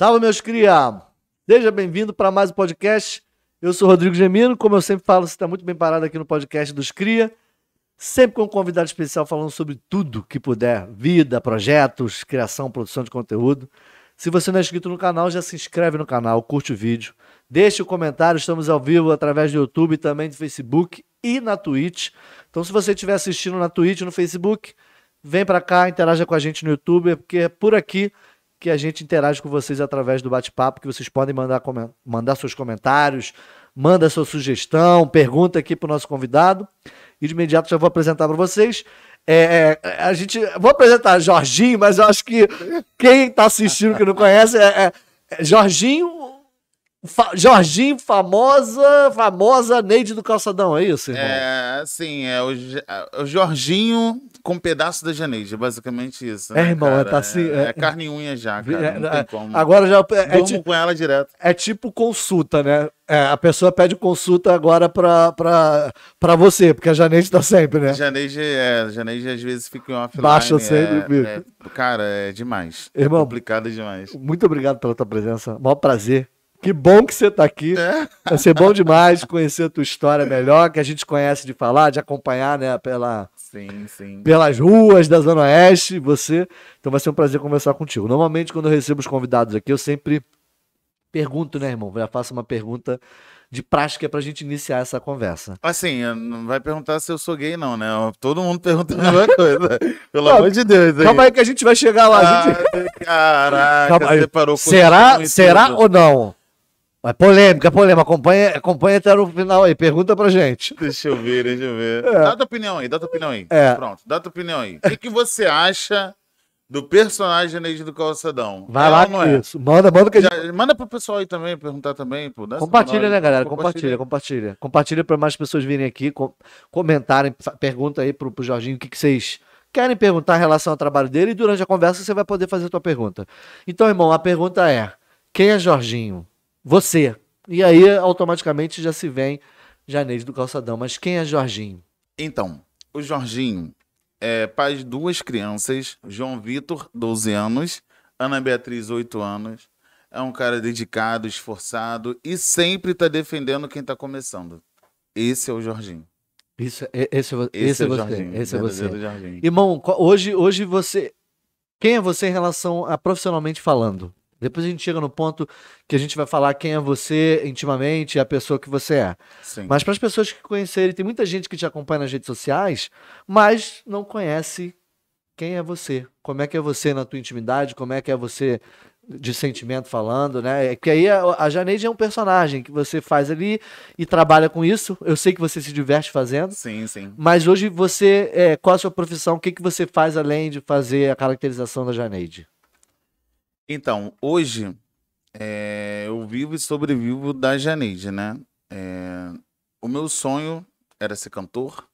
Salve, meus cria! Seja bem-vindo para mais um podcast. Eu sou Rodrigo Gemino, como eu sempre falo, você está muito bem parado aqui no podcast dos Cria. Sempre com um convidado especial falando sobre tudo que puder: vida, projetos, criação, produção de conteúdo. Se você não é inscrito no canal, já se inscreve no canal, curte o vídeo, deixe o comentário. Estamos ao vivo através do YouTube, também do Facebook e na Twitch. Então, se você estiver assistindo na Twitch, no Facebook, vem para cá, interaja com a gente no YouTube, porque é por aqui que a gente interage com vocês através do bate-papo, que vocês podem mandar, mandar seus comentários, manda sua sugestão, pergunta aqui para o nosso convidado. E de imediato já vou apresentar para vocês. É, é, a gente. Vou apresentar Jorginho, mas eu acho que quem está assistindo que não conhece é, é, é Jorginho, Fa Jorginho, famosa, famosa Neide do Calçadão, é isso? Irmão? É, sim, é o, é o Jorginho com um pedaço da Janeide, basicamente isso. Né, é, irmão, cara? tá assim. É, é, carne e unha já, cara. É, não tem como. Agora já. É, Durmo tipo, com ela direto. É tipo consulta, né? É, a pessoa pede consulta agora pra, pra, pra você, porque a Janeide tá sempre, né? Janeide, é, Janeide às vezes fica em offline. Baixa sempre, é, é, Cara, é demais. Irmão, complicado demais. Muito obrigado pela tua presença. Maior prazer. Que bom que você está aqui. É. Vai ser bom demais conhecer a tua história melhor, que a gente conhece de falar, de acompanhar, né, pela, sim, sim. pelas ruas da Zona Oeste, você. Então vai ser um prazer conversar contigo. Normalmente, quando eu recebo os convidados aqui, eu sempre pergunto, né, irmão? Já faço uma pergunta de prática para a gente iniciar essa conversa. Assim, não vai perguntar se eu sou gay, não, né? Todo mundo pergunta a mesma coisa. Pelo não, amor de Deus. Aí. Calma aí que a gente vai chegar lá. Ah, gente... Caraca, calma aí. parou Será, será ou não? Mas polêmica, polêmica. Acompanha, acompanha até no final aí. Pergunta pra gente. Deixa eu ver, deixa eu ver. É. Dá tua opinião aí, dá tua opinião aí. É. Pronto, dá tua opinião aí. O que, que você acha do personagem Neide do Calçadão? Vai é lá com é? isso. Manda, manda que a gente... Manda pro pessoal aí também, perguntar também. Pô. Compartilha, né, galera? Compartilha, compartilha. Compartilha pra mais pessoas virem aqui, com... comentarem, pergunta aí pro, pro Jorginho o que, que vocês querem perguntar em relação ao trabalho dele e durante a conversa você vai poder fazer a tua pergunta. Então, irmão, a pergunta é: quem é Jorginho? Você. E aí, automaticamente, já se vem Janeide do Calçadão. Mas quem é Jorginho? Então, o Jorginho é pai de duas crianças, João Vitor, 12 anos, Ana Beatriz, 8 anos. É um cara dedicado, esforçado e sempre está defendendo quem está começando. Esse é o Jorginho. Isso, esse, esse, esse, esse é, é você. Jorginho, esse é você. Irmão, hoje, hoje você. Quem é você em relação a profissionalmente falando? Depois a gente chega no ponto que a gente vai falar quem é você intimamente, a pessoa que você é. Sim. Mas para as pessoas que conhecerem, tem muita gente que te acompanha nas redes sociais, mas não conhece quem é você. Como é que é você na tua intimidade, como é que é você de sentimento falando, né? É que aí a, a Janeide é um personagem que você faz ali e trabalha com isso. Eu sei que você se diverte fazendo. Sim, sim. Mas hoje você, é, qual a sua profissão? O que, que você faz além de fazer a caracterização da Janeide? Então, hoje é, eu vivo e sobrevivo da Janeide, né? É, o meu sonho era ser cantor.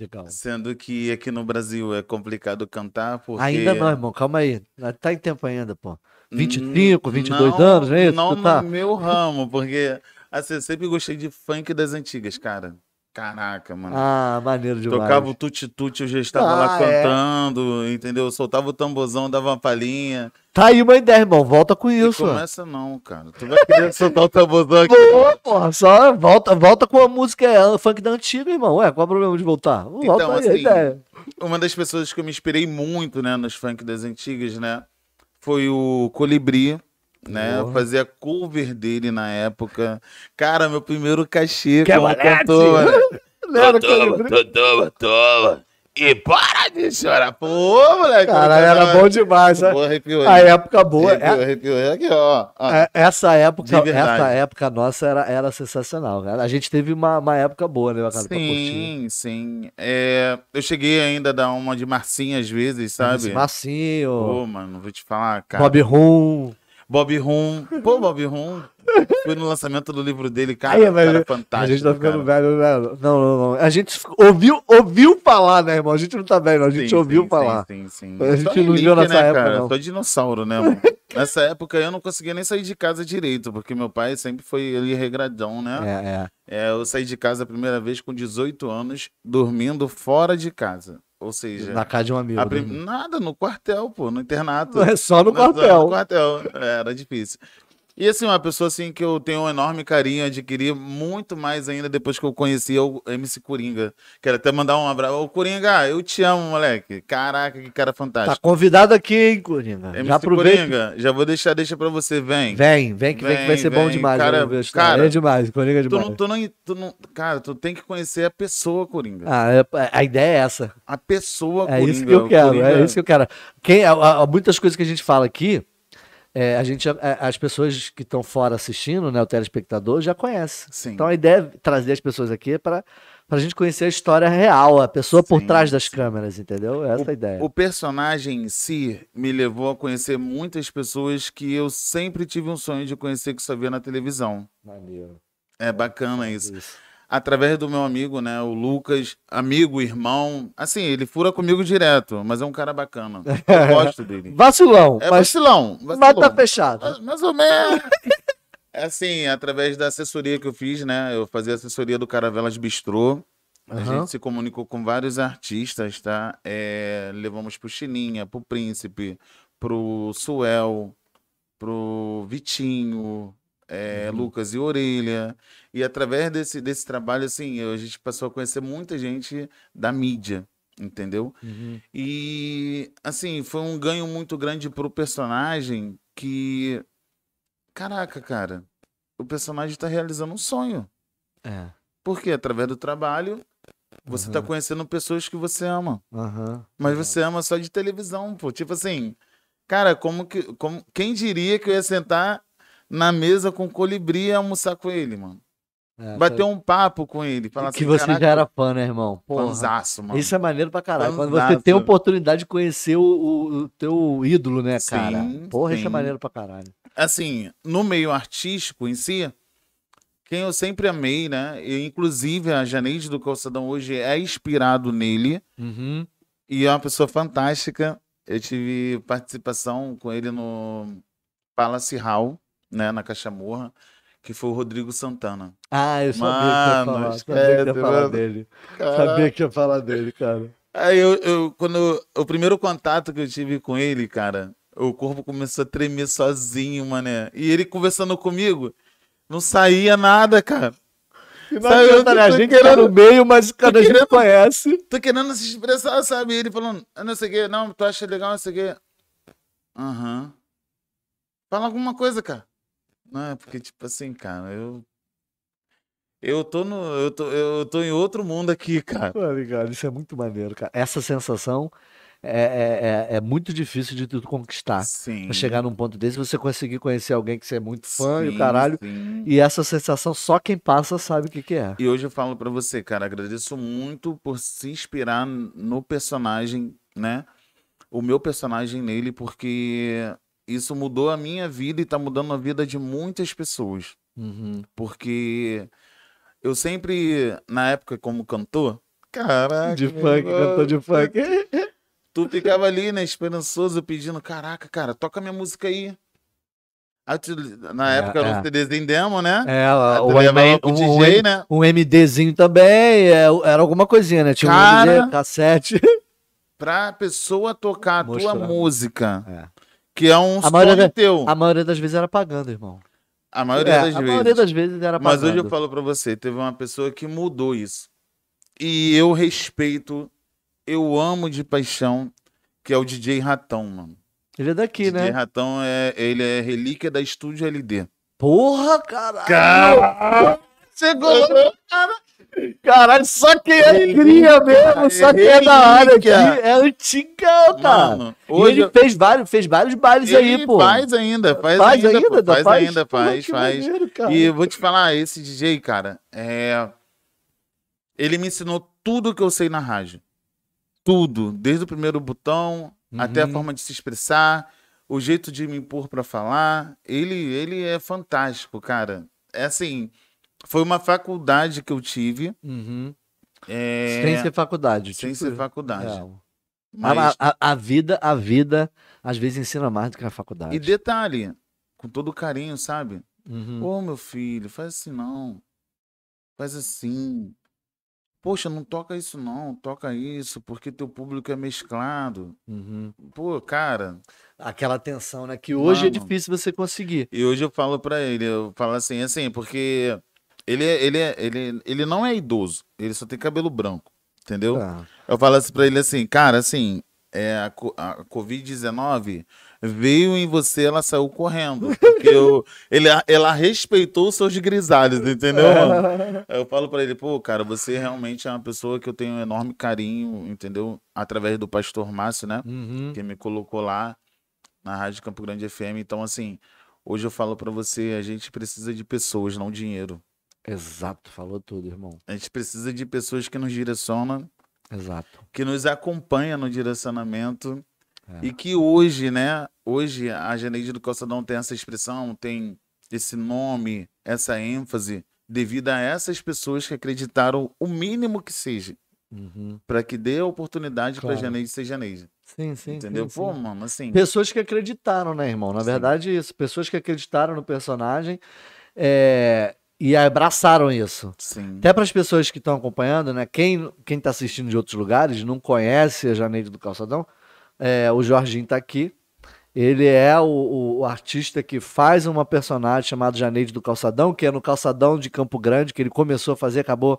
Legal. Sendo que aqui no Brasil é complicado cantar porque... Ainda não, irmão. Calma aí. Tá em tempo ainda, pô. 25, 22 não, anos, é isso? Não tá? no meu ramo, porque assim, eu sempre gostei de funk das antigas, cara. Caraca, mano. Ah, maneiro demais. Tocava o tuti-tuti, eu já estava ah, lá é. cantando, é. entendeu? Soltava o tambozão, dava uma palhinha. Tá aí uma ideia, irmão. Volta com isso. Não começa não, cara. Tu vai querer soltar o tambozão aqui. Pô, porra, só volta, volta com a música é, funk da antiga, irmão. Ué, qual é o problema de voltar? Volta então, aí, assim, ideia. Uma das pessoas que eu me inspirei muito, né, nos funk das antigas, né, foi o Colibri né? Porra. Fazia cover dele na época. Cara, meu primeiro cachê que como cantor. Toma, toma, toma, toma. E para de chorar. Pô, moleque. Cara, era bom demais, né? Pô, arrepiou. A época boa. Arrepiou, é... arrepiou. Aqui, ó. ó. É, essa época, essa época nossa era, era sensacional, cara. A gente teve uma, uma época boa, né, cara? Sim, sim. É, eu cheguei ainda a dar uma de Marcinho às vezes, sabe? Marcinho. Pô, mano, vou te falar, cara. Bob Rum. Bob Rum. Pô, Bob Rum. Foi no lançamento do livro dele, cara. Aí, cara fantástico. A gente tá ficando cara. velho, velho. Né? Não, não, não. A gente ouviu, ouviu falar, né, irmão? A gente não tá velho, a gente sim, ouviu sim, falar. Sim, sim, sim. A gente não viu nessa né, época. Cara? Não. Tô dinossauro, né, mano? Nessa época eu não conseguia nem sair de casa direito, porque meu pai sempre foi ali regradão, né? É, é. é eu saí de casa a primeira vez com 18 anos, dormindo fora de casa. Ou seja, Na casa de um amigo. prim- né? nada no quartel, pô, no internato. Não é só no quartel. No quartel. É, Era difícil. E assim, uma pessoa assim que eu tenho um enorme carinho, adquiri muito mais ainda depois que eu conheci o MC Coringa. Quero até mandar um abraço. Ô, Coringa, eu te amo, moleque. Caraca, que cara Tá fantástico. convidado aqui, hein, Coringa? MC Já aproveita. Coringa, já vou deixar, deixa pra você, vem. Vem, vem que, vem que vai Vem, ser bom vem. demais. Cara, história. cara, é demais, Coringa é Tu demais. não, tu, não, tu não. Cara, tu tem que conhecer a pessoa, Coringa. Ah, é- a ideia é essa. A pessoa, É Coringa. isso que eu quero, Coringa- é isso que eu quero. Quem, há- há muitas coisas que a gente fala aqui, é, a gente, é, as pessoas que estão fora assistindo, né, o telespectador, já conhece. Sim. Então a ideia é trazer as pessoas aqui para a gente conhecer a história real, a pessoa por Sim, trás das câmeras, entendeu? Essa é a ideia. O personagem em si me levou a conhecer muitas pessoas que eu sempre tive um sonho de conhecer que só via na televisão. Maneiro. É bacana isso. Isso. Através do meu amigo, né, o Lucas, amigo, irmão. Assim, ele fura comigo direto, mas é um cara bacana. Eu gosto dele. Vacilão, É mas, vacilão, mas vacilão. tá fechado. Mais- Mais ou menos. É assim, através da assessoria que eu fiz, né? Eu fazia assessoria do Caravelas Bistrô. A Aham. gente se comunicou com vários artistas, tá? É, levamos pro Chininha, pro Príncipe, pro Suel, pro Vitinho, é, Uhum. Lucas e Orelha. E através desse, desse trabalho, assim, a gente passou a conhecer muita gente da mídia, entendeu? Uhum. E, assim, foi um ganho muito grande pro personagem que. Caraca, cara, o personagem tá realizando um sonho. É. Porque através do trabalho, você tá Uhum. conhecendo pessoas que você ama. Aham. Mas você ama só de televisão, pô. Tipo assim, cara, como que. Como, quem diria que eu ia sentar na mesa com o colibri e almoçar com ele, mano? É, Bater um papo com ele. Falar que assim, você caraca, já era fã, né, irmão? Fanzaço, mano. Isso é maneiro pra caralho. Quando você tem a oportunidade de conhecer o, o- o teu ídolo, né, cara? Sim, Porra, isso é sim. maneiro pra caralho. assim, no meio artístico em si, quem eu sempre amei, né? E, inclusive a Janeide do Calçadão hoje é inspirado nele Uhum. e é uma pessoa fantástica. Eu tive participação com ele no Palace Hall, né, na Cachamorra, que foi o Rodrigo Santana. Ah, eu sabia que ia falar. Sabia que ia falar dele. Sabia que ia falar dele, cara. Aí eu, eu- quando eu- o primeiro contato que eu tive com ele, cara, o corpo começou a tremer sozinho, mané. E ele conversando comigo, não saía nada, cara. E não Sabe, adianta, né? A gente tá querendo- no meio, mas quando a gente querendo- conhece. Tô querendo se expressar, sabe? Ele falando, "Ah, não sei o quê, não, tu acha legal, não sei o quê. Aham. Fala alguma coisa, cara. Não, é porque, tipo assim, cara, eu. Eu tô no. Eu tô, eu tô em outro mundo aqui, cara. Pô, ligado, isso é muito maneiro, cara. Essa sensação é, é, é, é muito difícil de tu conquistar. Sim. Pra chegar num ponto desse, você conseguir conhecer alguém que você é muito fã e o Sim, caralho. sim. E essa sensação, só quem passa sabe o que, que é. E hoje eu falo pra você, cara, agradeço muito por se inspirar no personagem, né? O meu personagem nele, porque isso mudou a minha vida e tá mudando a vida de muitas pessoas. Uhum. Porque eu sempre, na época como cantor, caraca, De meu funk, irmão, cantor de funk. Tu ficava ali, né, esperançoso, pedindo, caraca, cara, toca minha música aí. Aí tu- na É, época era é. um CDzinho demo, né? É, o levava M- pro um, DJ, um- né? um MDzinho também, é, era alguma coisinha, né? Tinha um Cara. MD, cassete. Pra pessoa tocar a tua Mostrar. música, É. que é um A maioria da- teu. A maioria das vezes era pagando, irmão. A maioria É, das a vezes. maioria das vezes era Mas pagando. hoje eu falo pra você, teve uma pessoa que mudou isso. E eu respeito, eu amo de paixão, que é o DJ Ratão, mano. Ele é daqui, DJ né? Ratão é, ele é relíquia da Estúdio LD. Porra, caralho! Cara! Chegou! Caralho, só quem é cria mesmo, só quem é da área aqui. Relíquia. É antigão, cara. E hoje ele fez vários, fez vários bailes aí, pô. faz ainda, faz, Faz ainda, ainda, pô, faz, faz? ainda, faz, que faz. maneiro. E eu vou te falar, esse DJ, cara, é... ele me ensinou tudo que eu sei na rádio. Tudo, desde o primeiro botão até a Uhum. forma de se expressar, o jeito de me impor pra falar. Ele, ele é fantástico, cara. É assim, foi uma faculdade que eu tive. Uhum. é, Sem ser faculdade. sem tipo ser faculdade. É. Mas- A, a- a vida, a vida, às vezes ensina mais do que a faculdade. E detalhe, com todo carinho, sabe? Uhum. Ô, meu filho, faz assim não. Faz assim. Poxa, não toca isso não, toca isso, porque teu público é mesclado. Uhum. Pô, cara, Aquela tensão, né? Que hoje é Mano. difícil você conseguir. e hoje eu falo pra ele, eu falo assim, assim, porque ele, é- ele, é- ele, ele não é idoso, ele só tem cabelo branco, entendeu? Ah, Eu falo assim pra ele assim, cara, assim, é, a, a Covid-19 veio em você, ela saiu correndo. Porque eu, ele, ela respeitou os seus grisalhos, entendeu, mano? Eu falo pra ele, pô, cara, você realmente é uma pessoa que eu tenho um enorme carinho, entendeu? Através do pastor Márcio, né? Uhum. Que me colocou lá na Rádio Campo Grande FM. Então, assim, hoje eu falo pra você, a gente precisa de pessoas, não dinheiro. Exato, falou tudo, irmão. A gente precisa de pessoas que nos direcionam Exato. que nos acompanha no direcionamento É. e que hoje, né, hoje a Janeide do Calçadão tem essa expressão, tem esse nome, essa ênfase devido a essas pessoas que acreditaram o mínimo que seja Uhum. para que dê a oportunidade para Claro. Janeide ser Janeide, Sim, sim. entendeu? sim, Pô, sim. mano, assim, Pessoas que acreditaram, né, irmão? Na Sim. verdade, isso. Pessoas que acreditaram no personagem é, e abraçaram isso. sim, Até para as pessoas que estão acompanhando, né? Quem, quem tá assistindo de outros lugares, não conhece a Janeide do Calçadão, é, o Jorginho tá aqui. Ele é o, o- o artista que faz uma personagem chamada Janeide do Calçadão, que é no Calçadão de Campo Grande, que ele começou a fazer, acabou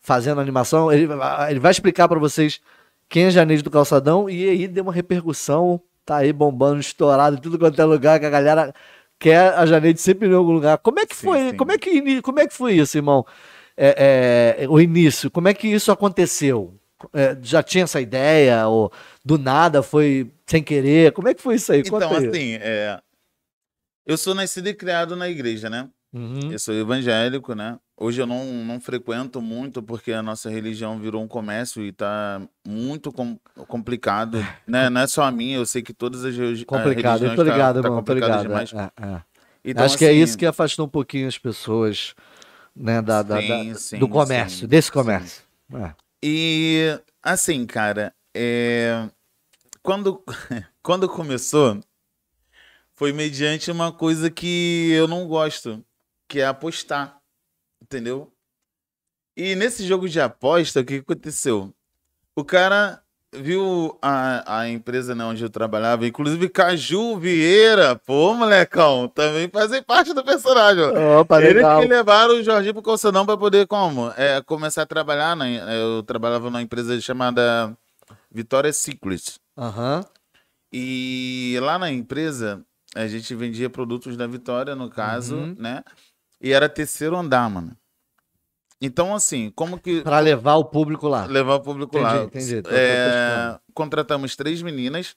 fazendo animação. Ele, ele vai explicar para vocês quem é Janeide do Calçadão e aí deu uma repercussão, tá aí bombando, estourado em tudo quanto é lugar, que a galera quer a Janeide sempre em algum lugar. Como é que Sim, foi? sim. Como é que, como é que foi isso, irmão? É, é, o início, como é que isso aconteceu? É, já tinha essa ideia? Ou do nada foi sem querer? Como é que foi isso aí? Conta Então, aí. assim, é, eu sou nascido e criado na igreja, né? Uhum. Eu sou evangélico, né? Hoje eu não, não frequento muito porque a nossa religião virou um comércio e tá muito com- complicado, né? Não é só a minha, eu sei que todas as regi- Complicado, eu religiões tô tá- ligado, tá irmão, tô complicado ligado. demais. é, é. Então, Acho que é assim, isso que afastou um pouquinho as pessoas né, da, da- Sim, da- sim, do comércio, sim, desse comércio. É. E assim, cara, é, quando, quando começou, foi mediante uma coisa que eu não gosto, que é apostar, entendeu? E nesse jogo de aposta, o que aconteceu? O cara viu a, a empresa né, onde eu trabalhava, inclusive Caju Vieira, pô, molecão, também fazem parte do personagem. Opa, Eles legal. que levaram o Jorginho pro Calçadão pra poder como? É, começar a trabalhar. Na, eu trabalhava numa empresa chamada Vitória Secret. Aham. E lá na empresa, a gente vendia produtos da Vitória, no caso, Uhum. né? E era terceiro andar, mano. Então, assim, como que Pra levar o público lá. levar o público Entendi, lá? entendi. Tô- tô É, contratamos três meninas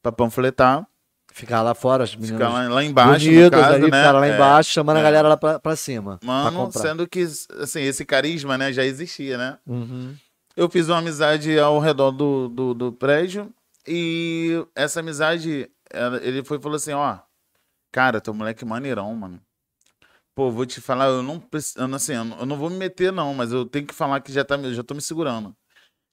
pra panfletar, Ficar lá fora, as meninas ficar lá, lá embaixo, bonitas caso, ali, né? lá É. embaixo, chamando a é. galera lá pra, pra cima. pra Mano, comprar. sendo que, assim, esse carisma, né, já existia, né? Uhum. Eu fiz uma amizade ao redor do, do, do prédio e essa amizade, ele foi falou assim, ó, cara, teu moleque é maneirão, mano. Pô, vou te falar, eu não, preci- eu não, assim, eu não, eu não vou me meter não, mas eu tenho que falar que já, tá, já tô me segurando.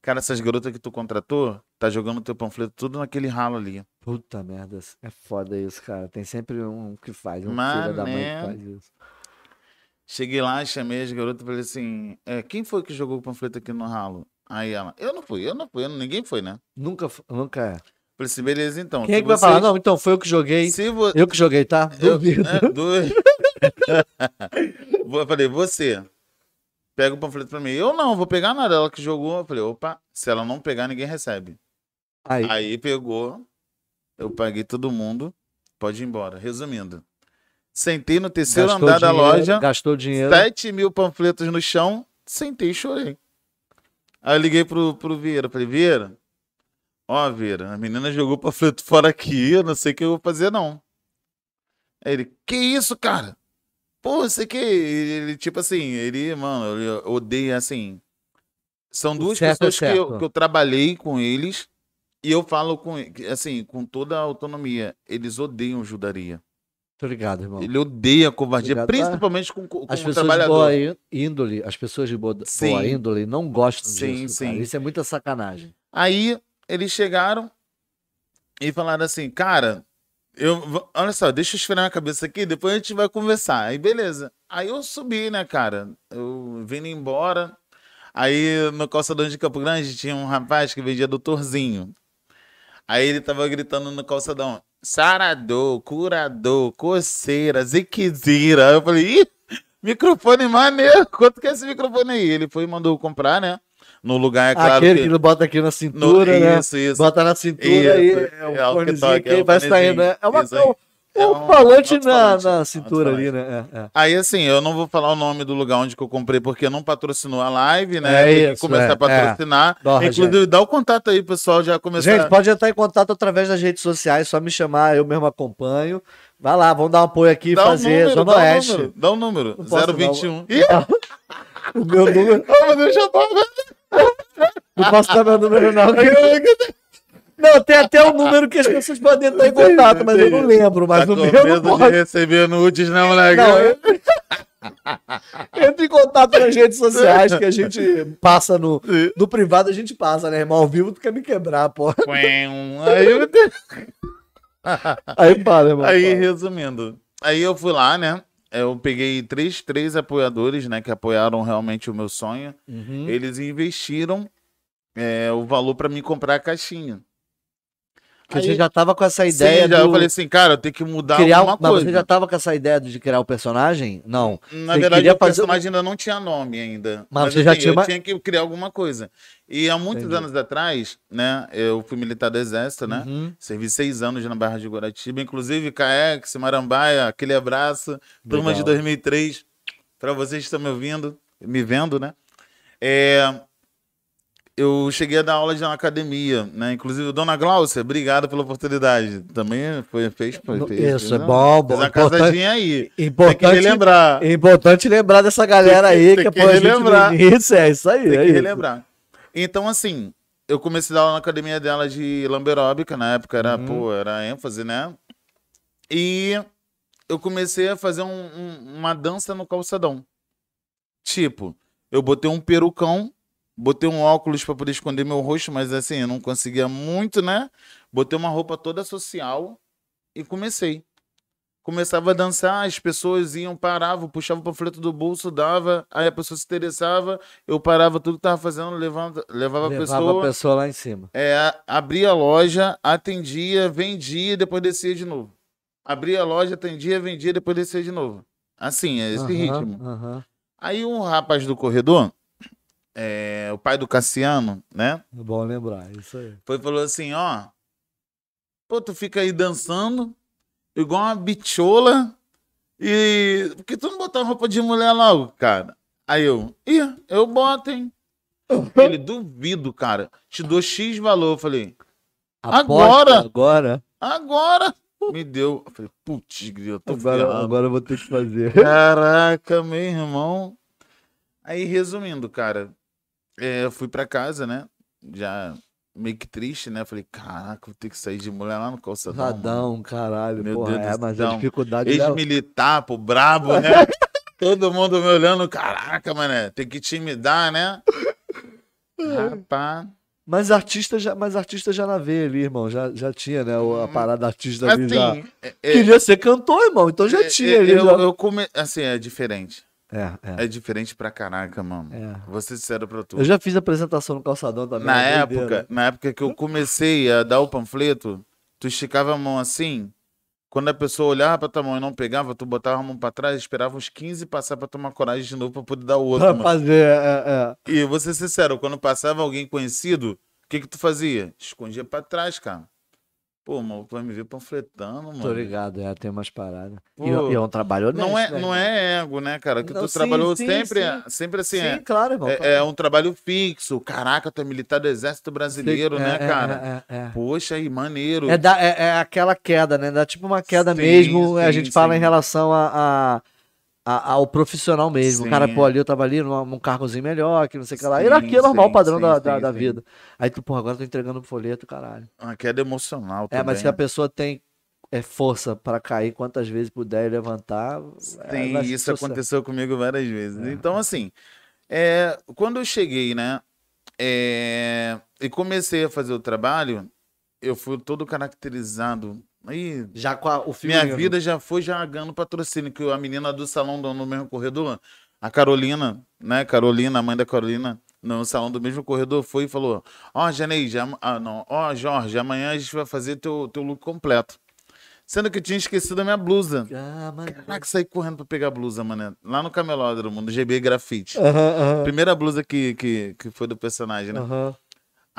Cara, essas garotas que tu contratou, tá jogando teu panfleto tudo naquele ralo ali. Puta merda, é foda isso, cara. Tem sempre um que faz, um filho da mãe que faz isso. Cheguei lá, chamei as garotas e falei assim, é, quem foi que jogou o panfleto aqui no ralo? Aí ela, eu não fui, eu não fui, eu não- ninguém foi, né? Nunca, nunca é. Falei assim, beleza então. Quem é que vai vocês- falar? Não, então foi eu que joguei. Se vo... Eu que joguei, tá? Eu, Duvido. é, dois. Vou- eu falei, você pega o panfleto pra mim. Eu não, vou pegar nada. Ela que jogou. Eu falei, opa, se ela não pegar, ninguém recebe. Aí, Aí pegou, eu paguei todo mundo, pode ir embora. Resumindo, sentei no terceiro gastou andar da dinheiro, loja, Gastou dinheiro. 7 mil panfletos no chão, sentei e chorei. Aí eu liguei pro, pro Vieira, falei, Vieira, ó, Vieira, a menina jogou o panfleto fora aqui, eu não sei o que eu vou fazer, não. Aí ele, que isso, cara? Pô, sei que. Ele, tipo assim, ele, mano, ele odeia, assim. São duas certo é pessoas que eu, certo. que eu trabalhei com eles e eu falo com, assim, com toda a autonomia. Eles odeiam judaria. Tô ligado, irmão. Ele odeia a covardia, Obrigado. principalmente com, com As pessoas de trabalhador. boa í- índole, as pessoas de boa, boa índole não gostam Sim, disso. sim. Isso é muita sacanagem. Aí eles chegaram e falaram assim, cara, eu, olha só, deixa eu esfriar a cabeça aqui, depois a gente vai conversar. Aí beleza. Aí eu subi, né, cara? Eu vindo embora. Aí no calçadão de Campo Grande tinha um rapaz que vendia doutorzinho. Aí ele tava gritando no calçadão: sarador, curador, coceira, ziquezira. Aí eu falei: ih, microfone maneiro, quanto que é esse microfone aí? Ele foi e mandou comprar, né? No lugar, é claro. Aquele que que... ele bota aqui na cintura, No- né? Isso, isso. Bota na cintura Isso, e é é um o fonezinho toca, que é vai saindo, né? É uma, aí. um, É um um falante na, na cintura ali, né? É, é. Aí, assim, eu não vou falar o nome do lugar onde que eu comprei, porque não patrocinou a live, né? É Tem que isso, começar é, a patrocinar. Dó, Inclusive, dá o contato aí, pessoal, já começar. Gente, pode entrar em contato através das redes sociais, só me chamar, eu mesmo acompanho. Vai lá, vamos dar um apoio aqui e dá fazer o número, Zona dá Oeste. número, dá o número. Não posso 021. dar Ih, O meu número. ah, mas eu já tava. Não posso dar meu número, não. Não, tem até o número que as pessoas podem entrar em contato, mas eu não lembro, mas tá o com meu não medo de pode. receber nudes, não, moleque? Não, eu... Entra em contato nas redes sociais que a gente passa no, no privado, a gente passa, né, irmão? Ao vivo tu quer me quebrar, pô. Aí, eu... Aí para, irmão. aí, fala. resumindo. Aí eu fui lá, né? Eu peguei três, três apoiadores, né? Que apoiaram realmente o meu sonho. Uhum. Eles investiram é, o valor pra mim comprar a caixinha. Que a Aí- gente já tava com essa ideia Sim, já do... eu falei assim, cara, eu tenho que mudar criar um... alguma Mas coisa. você já tava com essa ideia de criar o personagem? Não. Na você verdade, o fazer personagem ainda não tinha nome ainda. Mas você já tinha eu tinha que criar alguma coisa. E há muitos Entendi. anos atrás, né, eu fui militar do Exército, né? Uhum. Servi seis anos na Barra de Guaratiba, inclusive CAEX, Marambaia, aquele abraço, turma de Legal. 2003, para vocês que estão me ouvindo, me vendo, né? É, eu cheguei a dar aula na academia, né? Inclusive, Dona Glaucia, obrigado pela oportunidade. Também foi, fez, foi, fez. Isso, fez é bom, Fez bom. uma Importante, casadinha aí. Tem que importante, relembrar. importante lembrar dessa galera Tem que- aí tem que que a no relembrar. início. É isso aí. Tem é que isso. relembrar. Então, assim, eu comecei a dar aula na academia dela de lamberóbica, na época era, Uhum. pô, era ênfase, né? E eu comecei a fazer um- um- uma dança no calçadão. Tipo, eu botei um perucão, botei um óculos pra poder esconder meu rosto, mas assim, eu não conseguia muito, né? Botei uma roupa toda social e comecei. Começava a dançar, as pessoas iam, paravam, puxavam o panfleto do bolso, dava, aí a pessoa se interessava, eu parava tudo que tava fazendo, levava, levava, a Levava pessoa, a pessoa lá em cima. é, a- abria a loja, atendia, vendia e depois descia de novo. Abria a loja, atendia, vendia, depois descia de novo. Assim, é esse Aham, ritmo. aham. Aí um rapaz do corredor, é, o pai do Cassiano, né? É bom lembrar, isso aí. Foi e falou assim, ó. Pô, tu fica aí dançando, igual uma bichola, e... Por que tu não botar roupa de mulher logo, cara? Aí eu, ih, eu boto, hein? Ele, duvido, cara. Te dou X valor. Eu falei, Aposta Agora? Agora, agora? Me deu. Eu falei, putz, eu tô agora, ferrado. agora eu vou ter que fazer. Caraca, meu irmão. Aí, resumindo, cara, é, eu fui pra casa, né? Já meio que triste, né? Falei, caraca, vou ter que sair de mulher lá no calçadão. mano. Radão, caralho. Meu porra, Deus é, do mas céu. a dificuldade Ex-militar, pô, brabo, né? Todo mundo me olhando, caraca, mané, tem que intimidar, né? Rapaz. Mas artista já, mas artista já na veia ali, irmão. Já, já tinha, né? A parada artista ali já. Assim, é- é- Queria ser cantor, irmão. Então já é- tinha é- ali. eu, já. eu come... Assim, é diferente. É, é. É diferente pra caraca, mano. é. Vou ser sincero pra tu. Eu já fiz apresentação no calçadão também. Na é doideira. época, na época que eu comecei a dar o panfleto, tu esticava a mão assim, quando a pessoa olhava pra tua mão e não pegava, tu botava a mão pra trás, esperava uns 15 passar pra tomar coragem de novo pra poder dar o outro, Pra mano. fazer, é, é. E vou ser sincero, quando passava alguém conhecido, o que que tu fazia? Escondia pra trás, cara. Pô, mano, vai me ver panfletando, mano. Tô ligado, é, tem umas paradas. Pô, e, e é um trabalho honesto, Não é, né, não é ego, né, cara? Que Não, tu sim, trabalhou sim, sempre, sim. sempre assim, Sim, é, claro, irmão. é, é um trabalho fixo. Caraca, tu é militar do Exército Brasileiro, É, né, é, cara? É, é, é. Poxa, aí, maneiro. É, da- é- é aquela queda, né? Dá tipo uma queda mesmo. a gente fala em relação a, a- a- ao profissional mesmo. O cara, Sim. pô, ali eu tava ali num, num cargozinho melhor, que não sei o que lá. Sim, Hierarquia normal, sim, padrão sim, da, sim, da, da sim. vida. Aí tu, pô, agora eu tô entregando um folheto, caralho. Queda emocional É, também. mas se a pessoa tem é, força pra cair quantas vezes puder e levantar. é, Sim, vai ser isso aconteceu comigo várias vezes. É. Então, assim, é, quando eu cheguei, né, é, e comecei a fazer o trabalho, eu fui todo caracterizado. Aí, Já com a- o filme. minha vida já foi já ganhando patrocínio, que a menina do salão do- no mesmo corredor, a Carolina, né, Carolina, a mãe da Carolina, no salão do mesmo corredor, foi e falou: Ó, Janeide, am- ah, não, ó, Jorge, amanhã a gente vai fazer teu, teu look completo. Sendo que eu tinha esquecido a minha blusa. Ah, mas... Caraca, saí correndo pra pegar a blusa, mano. Lá no camelódromo, no GB Grafite. Aham, aham, Primeira blusa que, que, que foi do personagem, né? aham.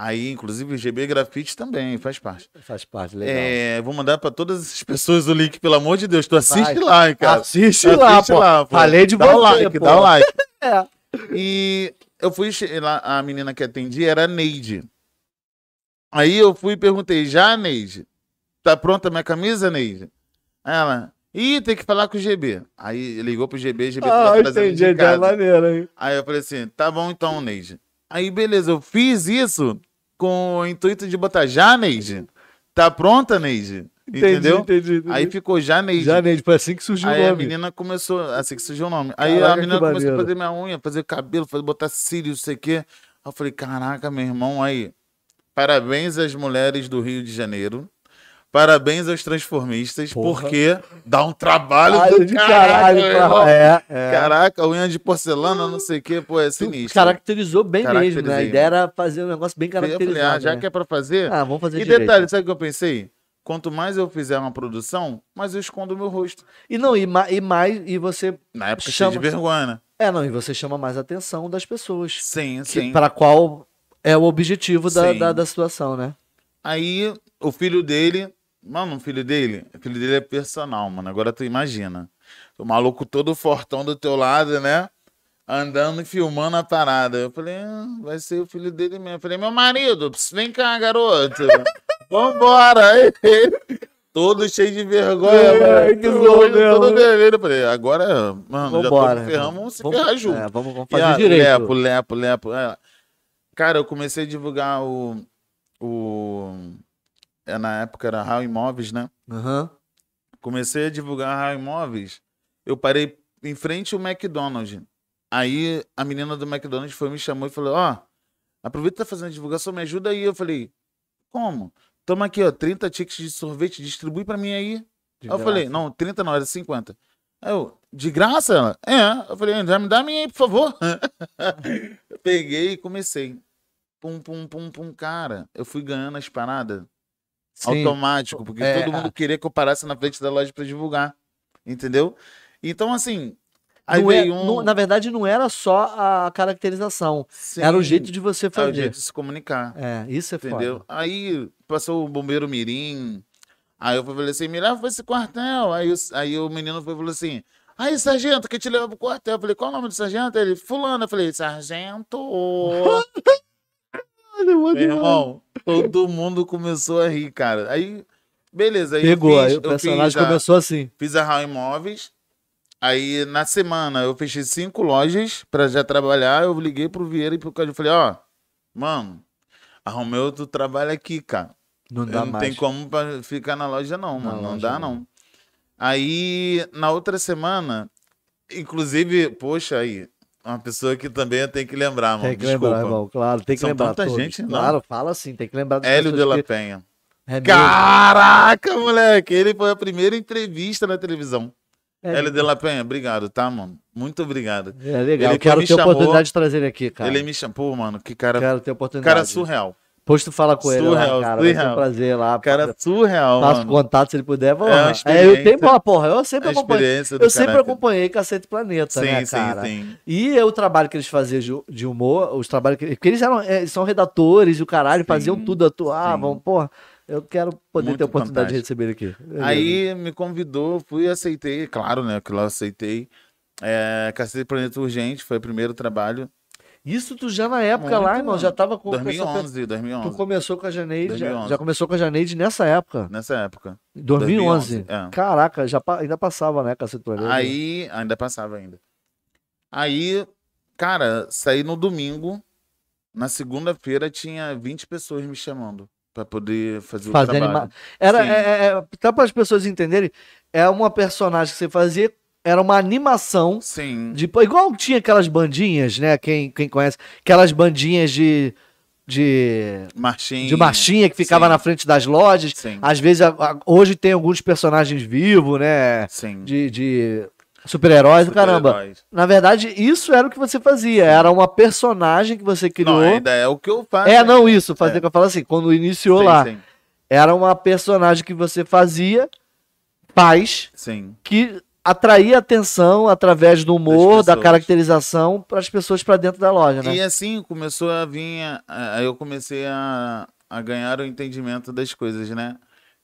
Aí, inclusive, o GB Grafite também faz parte. Faz parte, legal. É, vou mandar pra todas essas pessoas o link, pelo amor de Deus. Tu assiste Vai. lá, cara. Assiste lá, pô. Falei de dá você, o like, pô. dá o like. É. E eu fui lá, a menina que atendia era a Neide. Aí eu fui e perguntei, já, Neide? Tá pronta a minha camisa, Neide? Aí ela, ih, tem que falar com o GB. Aí ligou pro GB, o GB Ah, tava trazendo entendi, de é casa. maneiro, hein? Aí eu falei assim, tá bom então, Neide. Aí beleza, eu fiz isso com o intuito de botar já, Neide? Tá pronta, Neide? Entendeu? Entendi, entendi. Aí ficou já, Neide. Já, Neide, foi assim que surgiu Aí o a nome. menina começou, assim que surgiu o nome. Aí Caraca, a menina começou a fazer minha unha, fazer cabelo, fazer, botar cílios, não sei o quê. Aí eu falei, caraca, meu irmão, aí. Parabéns às mulheres do Rio de Janeiro. Parabéns aos transformistas, Porra. porque dá um trabalho Caralho do de caralho, caralho, é, é. Caraca, unha de porcelana, não sei o quê, pô, é sinistro. caracterizou bem mesmo, né? A ideia era fazer um negócio bem Eu falei, caracterizado. ah, já né? que é pra fazer. Ah, vamos fazer e direito. detalhe, sabe o que eu pensei? Quanto mais eu fizer uma produção, mais eu escondo o meu rosto. E não, e, ma- e mais, e você. Na época, Chama- de vergonha, né? É, não, e você chama mais a atenção das pessoas. Sim, Que, sim. para qual é o objetivo da, da, da situação, né? Aí, o filho dele, mano, o filho dele, o filho dele é personal, mano. Agora tu imagina. O maluco todo fortão do teu lado, né? Andando e filmando a parada. Eu falei, ah, vai ser o filho dele mesmo. Eu falei, meu marido, vem cá, garoto. Vambora. Aí, todo cheio de vergonha, É, mano. que zoou todo vermelho. Eu falei, agora, mano, Vambora. já tô ferrando, vamos se Vamos- ferrar junto. É, vamos, vamos E fazer a direito. Lepo, lepo, lepo. é. Cara, eu comecei a divulgar o. o é, na época era Raul Imóveis, né? Aham. Comecei a divulgar Raul Imóveis. Eu parei em frente ao McDonald's. Aí a menina do McDonald's foi me chamou e falou: Ó, aproveita que tá fazendo a divulgação, me ajuda aí. Eu falei: Como? Toma aqui, ó, 30 tickets de sorvete, distribui pra mim aí. De eu falei, não, 30 não, era 50. Aí eu, de graça? Ela, é. Eu falei, já me dá a minha aí, por favor. eu peguei e comecei. Pum, pum, pum, pum, cara. Eu fui ganhando as paradas Sim. automático, porque É, todo mundo queria que eu parasse na frente da loja pra divulgar. Entendeu? Então, assim. Aí Não é- veio um. não- na verdade, não era só a caracterização. Sim, Era o jeito de você é o fazer. jeito de se comunicar. É, isso é Entendeu? foda. Aí passou o bombeiro Mirim. Aí eu falei assim: me leva pra esse quartel. Aí, o- aí o menino foi falou assim: aí, sargento, que te leva pro quartel? Eu falei: qual o nome do sargento? Ele, Fulano. Eu falei: sargento. Meu irmão, todo mundo começou a rir, cara. Aí, beleza. Aí Pegou, fiz- aí o personagem fiz a- começou assim. Fiz a Raul Imóveis. Aí, na semana, eu fechei cinco lojas pra já trabalhar. Eu liguei pro Vieira e pro Cadu. Falei, ó, mano, arrumei outro trabalho aqui, cara. Não Eu dá não mais. tem como pra ficar na loja, não, Na mano. Não loja, dá, não. não. Aí, na outra semana, inclusive, poxa, aí, uma pessoa que também tenho que lembrar, mano. Tem que Desculpa. lembrar, irmão. Claro, tem que São lembrar. tanta todos. gente, não. Claro, fala assim, tem que lembrar Hélio de la que- Penha. É. Caraca, moleque! Ele foi a primeira entrevista na televisão. É, Hélio de la Penha, obrigado, tá, mano? Muito obrigado. é legal. ele Quero ter chamou, oportunidade de trazer ele aqui, cara. Ele me chamou, mano, que cara, Quero ter oportunidade. cara surreal. Depois tu fala com ele Surreal, lá, cara. Vai ser um surreal. prazer lá. Cara surreal, Faço mano. contato se ele puder. Vamos É. É, eu tenho uma porra. Eu sempre acompanhei. Eu sempre caráter. acompanhei Cacete Planeta, Sim, né, sim, cara? sim. E o trabalho que eles faziam de, de humor, os trabalhos que. Porque eles eram, é, eles são redatores e o caralho, Sim, faziam tudo, atuavam. Porra, eu quero poder Muito ter a oportunidade de fantástico. receber ele aqui. Beleza. Aí me convidou, fui e aceitei, claro, né, que lá eu aceitei. É, Cacete Planeta Urgente, foi o primeiro trabalho. Isso tu já na época Muito, lá, irmão, já tava com. 2011, Tu 2011. começou com a Janeide, já, 2011. já começou com a Janeide nessa época. Nessa época. 2011. 2011, é. Caraca, já, pa- ainda passava, né, Cacete Planeta? Aí, ainda passava ainda. Aí, cara, saí no domingo. Na segunda-feira tinha 20 pessoas me chamando pra poder fazer o Fazer trabalho. anima... Era, Sim. é, é, é, até para as pessoas entenderem, é uma personagem que você fazia, era uma animação Sim. de igual tinha aquelas bandinhas, né? Quem, quem conhece, aquelas bandinhas de de, Marchinha. de marchinha que ficava Sim. na frente das lojas. Sim. Às vezes a- a- hoje tem alguns personagens vivos, né? Sim. De, de Super-heróis do caramba. super-heróis. Na verdade, isso era o que você fazia. Era uma personagem que você criou. Não, ainda é o que eu faço. É, não, isso, fazer É. que eu falo assim, quando iniciou lá, Sim, era uma personagem que você fazia, faz, sim. que atraía atenção através do humor, da caracterização para as pessoas para dentro da loja, né? E assim começou a vir. a- Aí eu comecei a, a ganhar o entendimento das coisas, né?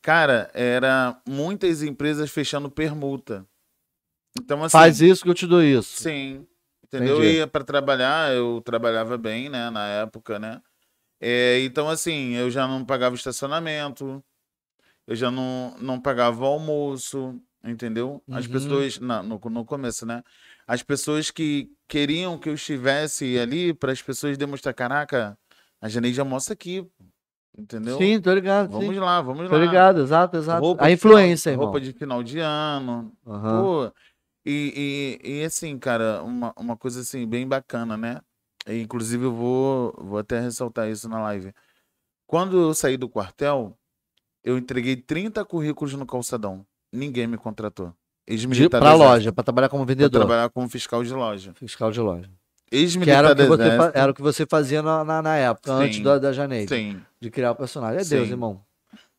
Cara, era muitas empresas fechando permuta. Então, assim. Faz isso que eu te dou isso. Sim. Entendeu? Entendi. Eu ia para trabalhar, eu trabalhava bem, né, na época, né? É, então, assim, eu já não pagava estacionamento, eu já não, não pagava o almoço, entendeu? As Uhum. pessoas, na- no, no começo, né? As pessoas que queriam que eu estivesse ali para as pessoas demonstrar, caraca, a Janeide almoça aqui, entendeu? Sim, tô ligado. Vamos sim. lá, vamos Tô lá. ligado, exato, exato. Roupa a influência, final, irmão. Roupa de final de ano, Aham. Pô, e, e, e assim, cara, uma, uma coisa assim, bem bacana, né? E, inclusive, eu vou, vou até ressaltar isso na live. Quando eu saí do quartel, eu entreguei 30 currículos no calçadão. Ninguém me contratou. Ex-militar pra loja, pra trabalhar como pra vendedor. trabalhar como fiscal de loja. Fiscal de loja. Ex-militar era era o que você fazia na, na, na época, Sim. antes da, da Janeide. Sim, De criar o personagem. É Deus, Sim. irmão.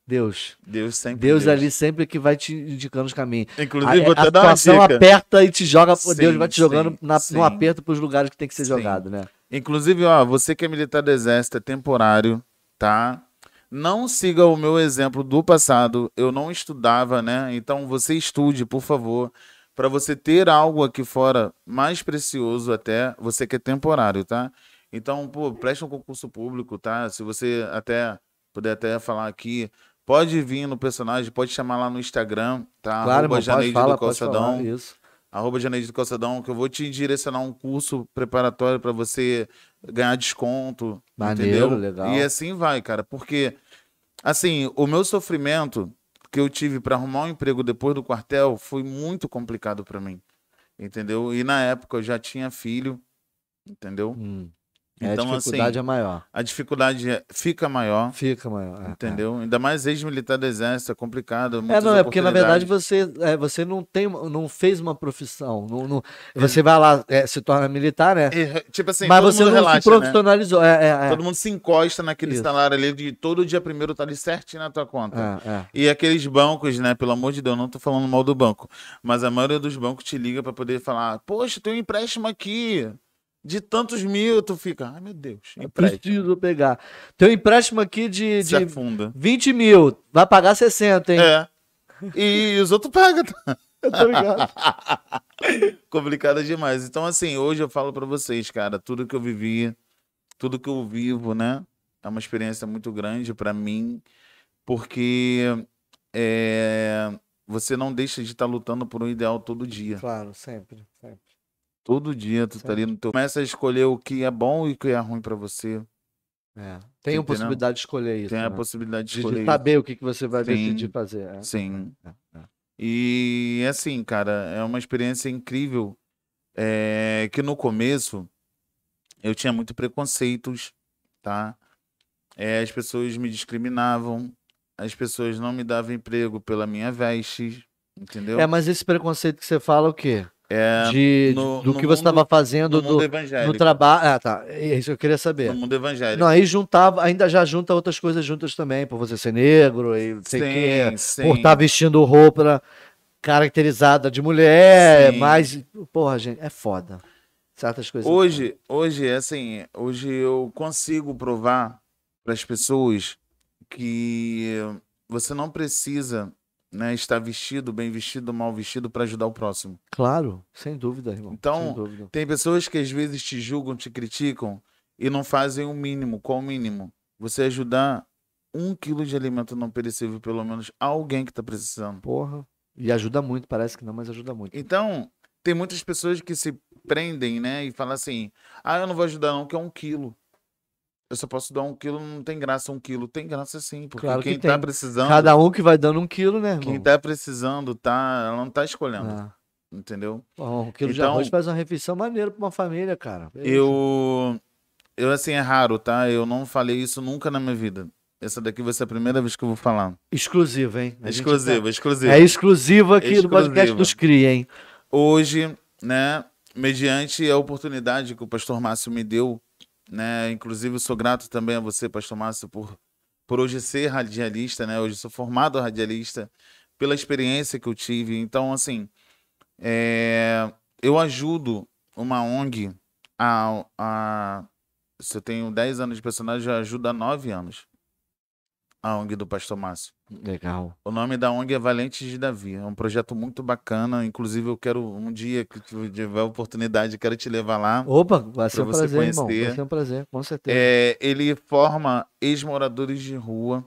Deus. Deus sempre. Deus ali sempre que vai te indicando os caminhos. Inclusive, A, vou a até dar uma situação dica. aperta e te joga, Sim, Deus vai te jogando sim, na, sim. no aperto pros lugares que tem que ser Sim. jogado, né? Inclusive, ó, você que é militar do exército, é temporário, tá? Não siga o meu exemplo do passado. Eu não estudava, né? Então você estude, por favor, para você ter algo aqui fora mais precioso até, você que é temporário, tá? Então, pô, preste um concurso público, tá? Se você até puder até falar aqui, pode vir no personagem, pode chamar lá no Instagram, tá? Claro, Arroba irmão, Janeide falar, do. Calçadão Isso. arroba Janeide do Calçadão, que eu vou te direcionar um curso preparatório para você ganhar desconto, Maneiro, entendeu? legal. E assim vai, cara, porque assim, o meu sofrimento que eu tive para arrumar um emprego depois do quartel foi muito complicado para mim. Entendeu? E na época eu já tinha filho, entendeu? Hum. É, Então, a dificuldade assim, é maior. A dificuldade é- fica maior, Fica maior. é, entendeu? Ainda mais ex-militar do exército, é complicado. É, não, é porque na verdade você, é, você não tem, não fez uma profissão. Não, não- você vai lá, é, se torna militar, né? Tipo assim, Mas você não relaxa, se né? profissionalizou. É, é, é. Todo mundo se encosta naquele Isso. salário ali de todo dia primeiro tá ali certinho na tua conta. É, é. E aqueles bancos, né? Pelo amor de Deus, não tô falando mal do banco. Mas a maioria dos bancos te liga pra poder falar: Poxa, tem um empréstimo aqui de tantos mil. Tu fica, ai meu Deus, empréstimo. Preciso pegar. Tem um empréstimo aqui de, Se de afunda. 20 mil. Vai pagar 60, hein? É. E os outros pagam. Eu tô ligado. Complicado demais. Então, assim, hoje eu falo pra vocês, cara, tudo que eu vivi, tudo que eu vivo, né? É uma experiência muito grande pra mim, porque é, você não deixa de estar lutando por um ideal todo dia. Claro, sempre. sempre. Todo dia tu tá ali no teu. Começa a escolher o que é bom e o que é ruim pra você. É. Tem a possibilidade de escolher isso. Tem a né? possibilidade de escolher. de isso. saber o que, que você vai Sim. decidir fazer. é. Sim. É, é. E assim, cara, é uma experiência incrível. É, que no começo eu tinha muito preconceitos, tá? É, as pessoas me discriminavam, as pessoas não me davam emprego pela minha veste, entendeu? É, mas esse preconceito que você fala é o quê? É, De, no- do no que você estava fazendo no do, no trabalho. Ah, tá. É isso que eu queria saber. No mundo evangélico. Não, aí juntava, ainda já junta outras coisas juntas também, por você ser negro e sei que, sim, por estar vestindo roupa caracterizada de mulher, Sim. mas, porra, gente, é foda. Certas coisas. Hoje, hoje, assim, hoje eu consigo provar para as pessoas que você não precisa né, estar vestido, bem vestido, mal vestido para ajudar o próximo. Claro, sem dúvida, irmão. Então, dúvida. Tem pessoas que às vezes te julgam, te criticam e não fazem o mínimo. Qual o mínimo? Você ajudar um quilo de alimento não perecível, pelo menos, a alguém que está precisando. Porra. E ajuda muito, parece que não, mas ajuda muito. Então, tem muitas pessoas que se prendem, né? E falam assim: ah, eu não vou ajudar, não, que é um quilo. Eu só posso dar um quilo, não tem graça um quilo. Tem graça sim, porque Claro que quem tá tem. precisando, Cada um que vai dando um quilo, né, irmão? quem tá precisando, tá, ela não tá escolhendo, Ah. entendeu? Porra, um quilo de Então- arroz faz uma refeição maneira pra uma família, cara. Eu, eu assim, é raro, tá? Eu não falei isso nunca na minha vida. Essa daqui vai ser a primeira vez que eu vou falar. Exclusivo, hein? A gente Exclusivo, tá- exclusivo. É exclusivo aqui do podcast dos CRIA, hein? hoje, né, mediante a oportunidade que o pastor Márcio me deu, né, inclusive eu sou grato também a você, pastor Márcio, por, por hoje ser radialista, né, hoje sou formado radialista, pela experiência que eu tive. Então, assim, é, eu ajudo uma ONG a, a. Se eu tenho 10 anos de personagem, eu ajudo há 9 anos. A ONG do Pastor Márcio. Legal. O nome da ONG é Valentes de Davi. É um projeto muito bacana. Inclusive, eu quero um dia que tiver oportunidade, quero te levar lá. Opa, vai ser um prazer, conhecer. irmão. Vai ser um prazer, com certeza. É, ele forma ex-moradores de rua.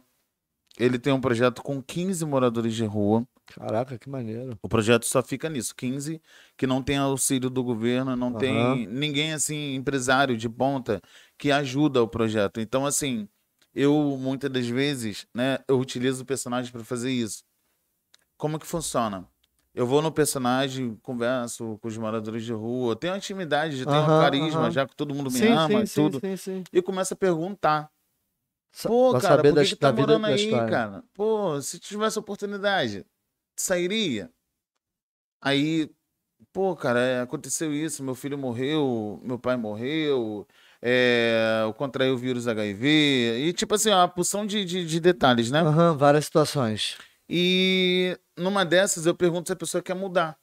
Ele tem um projeto com 15 moradores de rua. Caraca, que maneiro. O projeto só fica nisso, 15 que não tem auxílio do governo, não uhum. tem ninguém assim empresário de ponta que ajuda o projeto. Então assim, eu muitas das vezes, né, eu utilizo o personagem para fazer isso. Como que funciona? Eu vou no personagem, converso com os moradores de rua, tenho intimidade, já tenho um carisma, já que todo mundo me sim, ama sim, tudo. Sim, sim, E começo a perguntar. Pô, cara, saber por que, tá morando aí, cara? Pô, se tivesse oportunidade, sairia. Aí, pô, cara, é, aconteceu isso, meu filho morreu, meu pai morreu, é, eu contraí o vírus HIV, e tipo assim, uma porção de, de, de detalhes, né? Uhum, várias situações. E numa dessas eu pergunto se a pessoa quer mudar.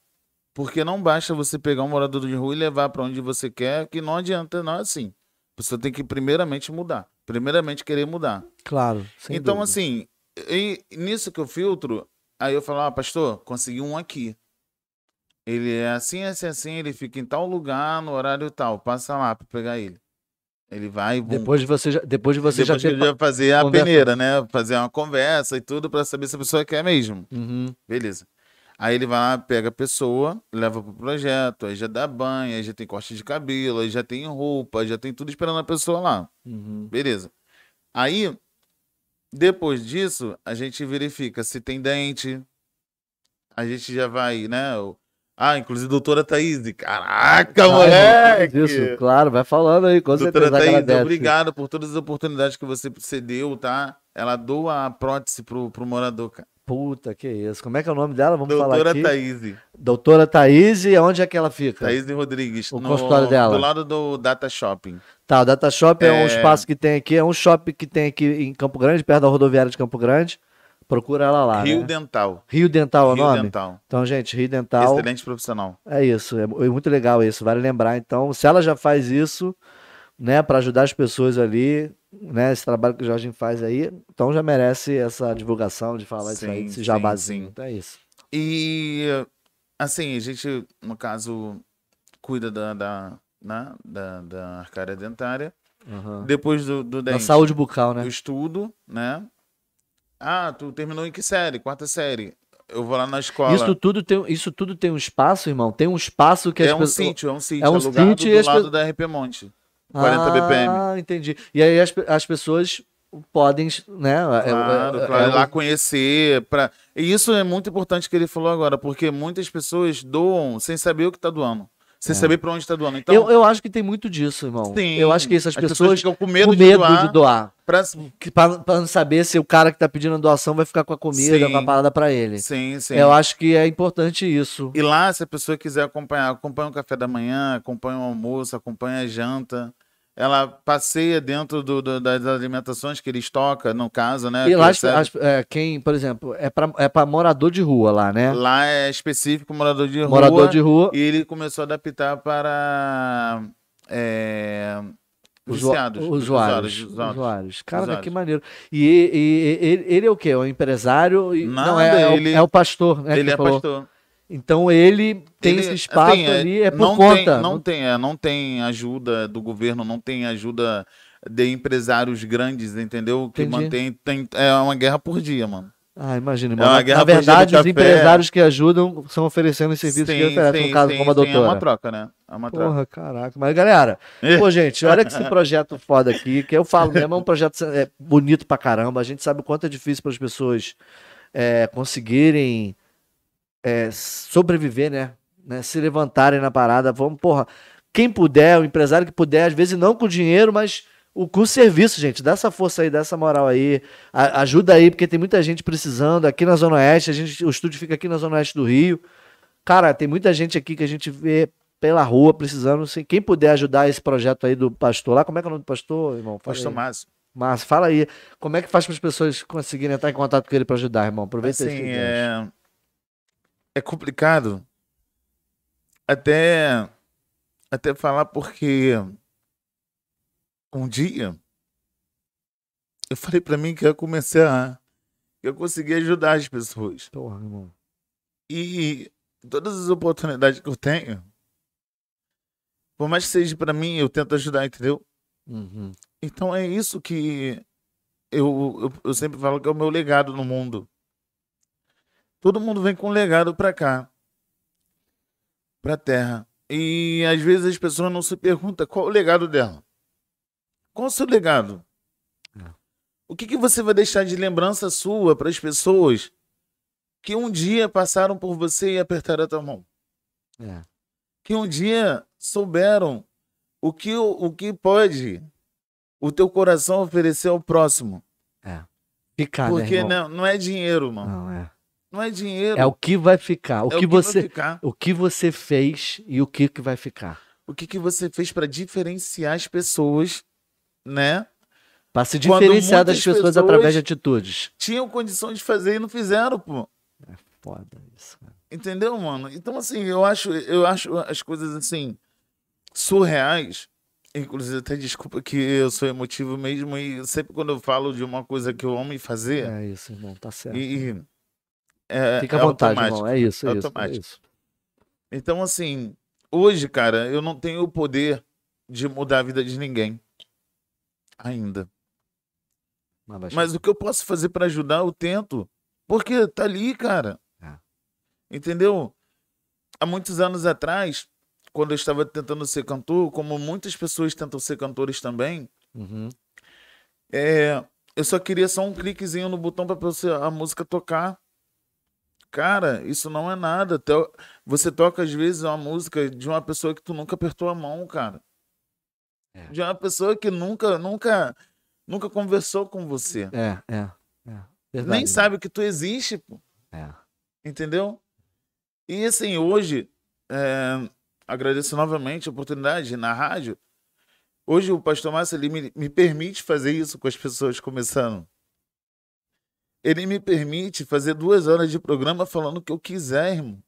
Porque não basta você pegar um morador de rua e levar para onde você quer, que não adianta, não é assim. A pessoa tem que primeiramente mudar. Primeiramente querer mudar. Claro. então, dúvida. assim, e, nisso que eu filtro, Aí eu falo, ah, pastor, consegui um aqui. Ele é assim, assim, assim, ele fica em tal lugar, no horário tal. Passa lá para pegar ele. Ele vai. Bum. Depois de você já, depois de você depois já ter fazer a conversa. peneira, né? Fazer uma conversa e tudo para saber se a pessoa quer mesmo. Uhum. Beleza. Aí ele vai lá, pega a pessoa, leva pro projeto, aí já dá banho, aí já tem corte de cabelo, aí já tem roupa, já tem tudo esperando a pessoa lá. Uhum. Beleza. Aí depois disso, a gente verifica se tem dente. A gente já vai, né? Ah, inclusive doutora Thaís. Caraca, ah, moleque! Isso, claro, vai falando aí, com doutora certeza. Thaís, obrigado por todas as oportunidades que você cedeu, tá? Ela doa a prótese pro, pro morador, cara. Puta, que isso. Como é que é o nome dela? Vamos Doutora falar aqui. Doutora Thaís. Doutora Thaís, onde é que ela fica? Thaís Rodrigues. O no, consultório dela. Do lado do Data Shopping. Tá, o Data Shopping é... é... um espaço que tem aqui, é um shopping que tem aqui em Campo Grande, perto da rodoviária de Campo Grande. Procura ela lá. Rio né? Dental. Rio Dental é o Rio nome? Dental. Então, gente, Rio Dental. Excelente profissional. É isso, é muito legal isso, vale lembrar. Então, se ela já faz isso, né, para ajudar as pessoas ali, né, esse trabalho que o Jorge faz aí, então já merece essa divulgação de falar sim, isso aí, esse jabazinho. Sim. Então é isso. E, assim, a gente, no caso, cuida da, da, né, da, da arcária dentária. Uhum. Depois do, do dente. Da saúde bucal, né? Eu estudo, né? Ah, tu terminou em que série? Quarta série. Eu vou lá na escola. Isso tudo tem, isso tudo tem um espaço, irmão? Tem um espaço que é as um pessoas... sítio, é um sítio, é um sítio do, do lado da RP Monte. 40 ah, BPM. Ah, entendi. E aí as, as pessoas podem, né? É, claro, é, é, claro, é, lá conhecer. Pra... E isso é muito importante que ele falou agora, porque muitas pessoas doam sem saber o que está doando. Sem é. saber para onde está doando. Então, eu, eu acho que tem muito disso, irmão. Sim, eu acho que essas pessoas, pessoas ficam com medo, com medo de doar. De doar para não saber se o cara que está pedindo a doação vai ficar com a comida, sim, com a parada para ele. Sim, sim. Eu acho que é importante isso. E lá, se a pessoa quiser acompanhar, acompanha o café da manhã, acompanha o almoço, acompanha a janta ela passeia dentro do, do, das alimentações que eles tocam, no caso, né? E lá, as, as, é, quem, por exemplo, é para é pra morador de rua lá, né? Lá é específico morador de morador rua. Morador de rua. E ele começou a adaptar para é, viciados. Usuários. Usuários. usuários. Cara, usuários. que maneiro. E, e, e ele, ele, é o quê? É um empresário? Nada, não, é, ele, é, o, é o pastor, né? Ele é falou. pastor. Então ele tem ele, esse espaço assim, ali, é por não conta. Tem, não, tem, é, não tem ajuda do governo, não tem ajuda de empresários grandes, entendeu? Que Entendi. mantém. Tem, é uma guerra por dia, mano. Ah, imagina. É uma guerra Na verdade, os empresários que ajudam são oferecendo os serviços sim, que oferecem, no caso, sim, como a doutora. Sim, é uma troca, né? É uma troca. Porra, caraca. Mas, galera, pô, gente, olha que esse projeto foda aqui, que eu falo mesmo, é um projeto é, bonito pra caramba. A gente sabe o quanto é difícil para as pessoas é, conseguirem é, sobreviver, né? né? Se levantarem na parada. Vamos, porra. Quem puder, o empresário que puder, às vezes não com dinheiro, mas o, com serviço, gente. Dá essa força aí, dá essa moral aí. A, ajuda aí, porque tem muita gente precisando. Aqui na Zona Oeste, a gente, o estúdio fica aqui na Zona Oeste do Rio. Cara, tem muita gente aqui que a gente vê pela rua precisando. Assim, quem puder ajudar esse projeto aí do pastor lá, como é que é o nome do pastor, irmão? Fala Pastor. Márcio. Márcio, fala aí. Como é que faz para as pessoas conseguirem entrar em contato com ele para ajudar, irmão? Aproveita Assim, esse é... é complicado até, até falar porque um dia eu falei pra mim que eu comecei a que eu consegui ajudar as pessoas. Porra, irmão. E todas as oportunidades que eu tenho, por mais que seja pra mim, eu tento ajudar, entendeu? Uhum. Então é isso que eu, eu, eu sempre falo que é o meu legado no mundo. Todo mundo vem com um legado pra cá, pra terra. E às vezes as pessoas não se perguntam qual o legado dela. Qual o seu legado? É. O que, que você vai deixar de lembrança sua para as pessoas que um dia passaram por você e apertaram a tua mão? É. que um dia souberam o que, o, que pode o teu coração oferecer ao próximo. Ficar, Porque né, não, não é dinheiro, mano. Não, é. Não é dinheiro. É o que vai ficar. O É que vai você. ficar. O que você fez e o que, que vai ficar. O que, que você fez para diferenciar as pessoas, né? Pra se diferenciar das pessoas, pessoas- através de atitudes. Tinham condição de fazer e não fizeram, pô. Foda isso, cara. Entendeu, mano? Então, assim, eu acho, eu acho as coisas, assim, surreais. Inclusive, até desculpa que eu sou emotivo mesmo e sempre quando eu falo de uma coisa que eu amo e fazer, É isso, irmão. Tá certo. e, é, Fica à é vontade, irmão. É isso, é, É isso, é isso. Então, assim, hoje, cara, eu não tenho o poder de mudar a vida de ninguém. Ainda. Mas, Mas o que eu posso fazer pra ajudar, eu tento. Porque tá ali, cara. É. Entendeu? Há muitos anos atrás, quando eu estava tentando ser cantor, como muitas pessoas tentam ser cantores também, Uhum. é, eu só queria só um cliquezinho no botão pra você- a música tocar. Cara, isso não é nada. Até Você toca, às vezes, uma música de uma pessoa que tu nunca apertou a mão, cara. É. De uma pessoa que nunca, nunca, nunca conversou com você. É, é. é. Verdade, Nem irmão. sabe que tu existe, pô. É. Entendeu? E assim, hoje, é, agradeço novamente a oportunidade na rádio. Hoje o pastor Márcio ele me, me permite fazer isso com as pessoas começando. Ele me permite fazer duas horas de programa falando o que eu quiser, irmão.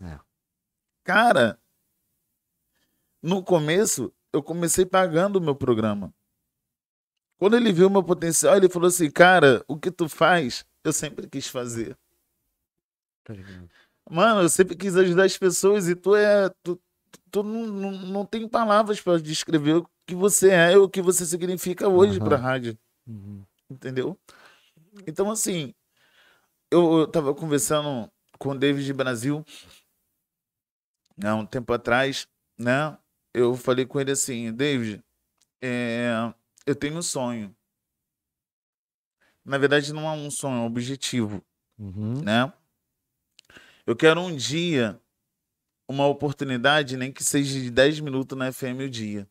É. Cara, no começo, eu comecei pagando o meu programa. Quando ele viu o meu potencial, ele falou assim: Cara, o que tu faz, eu sempre quis fazer. Tá. Mano, eu sempre quis ajudar as pessoas e tu é. Tu, tu não, não, não tem palavras para descrever o que você é e o que você significa hoje Aham. pra rádio, Uhum. entendeu? Então, assim, eu, eu tava conversando com o David Brasil há um tempo atrás, né? Eu falei com ele assim: David, é, eu tenho um sonho. Na verdade, não é um sonho, é um objetivo Uhum. né? Eu quero um dia, uma oportunidade, nem que seja de 10 minutos na FM o dia.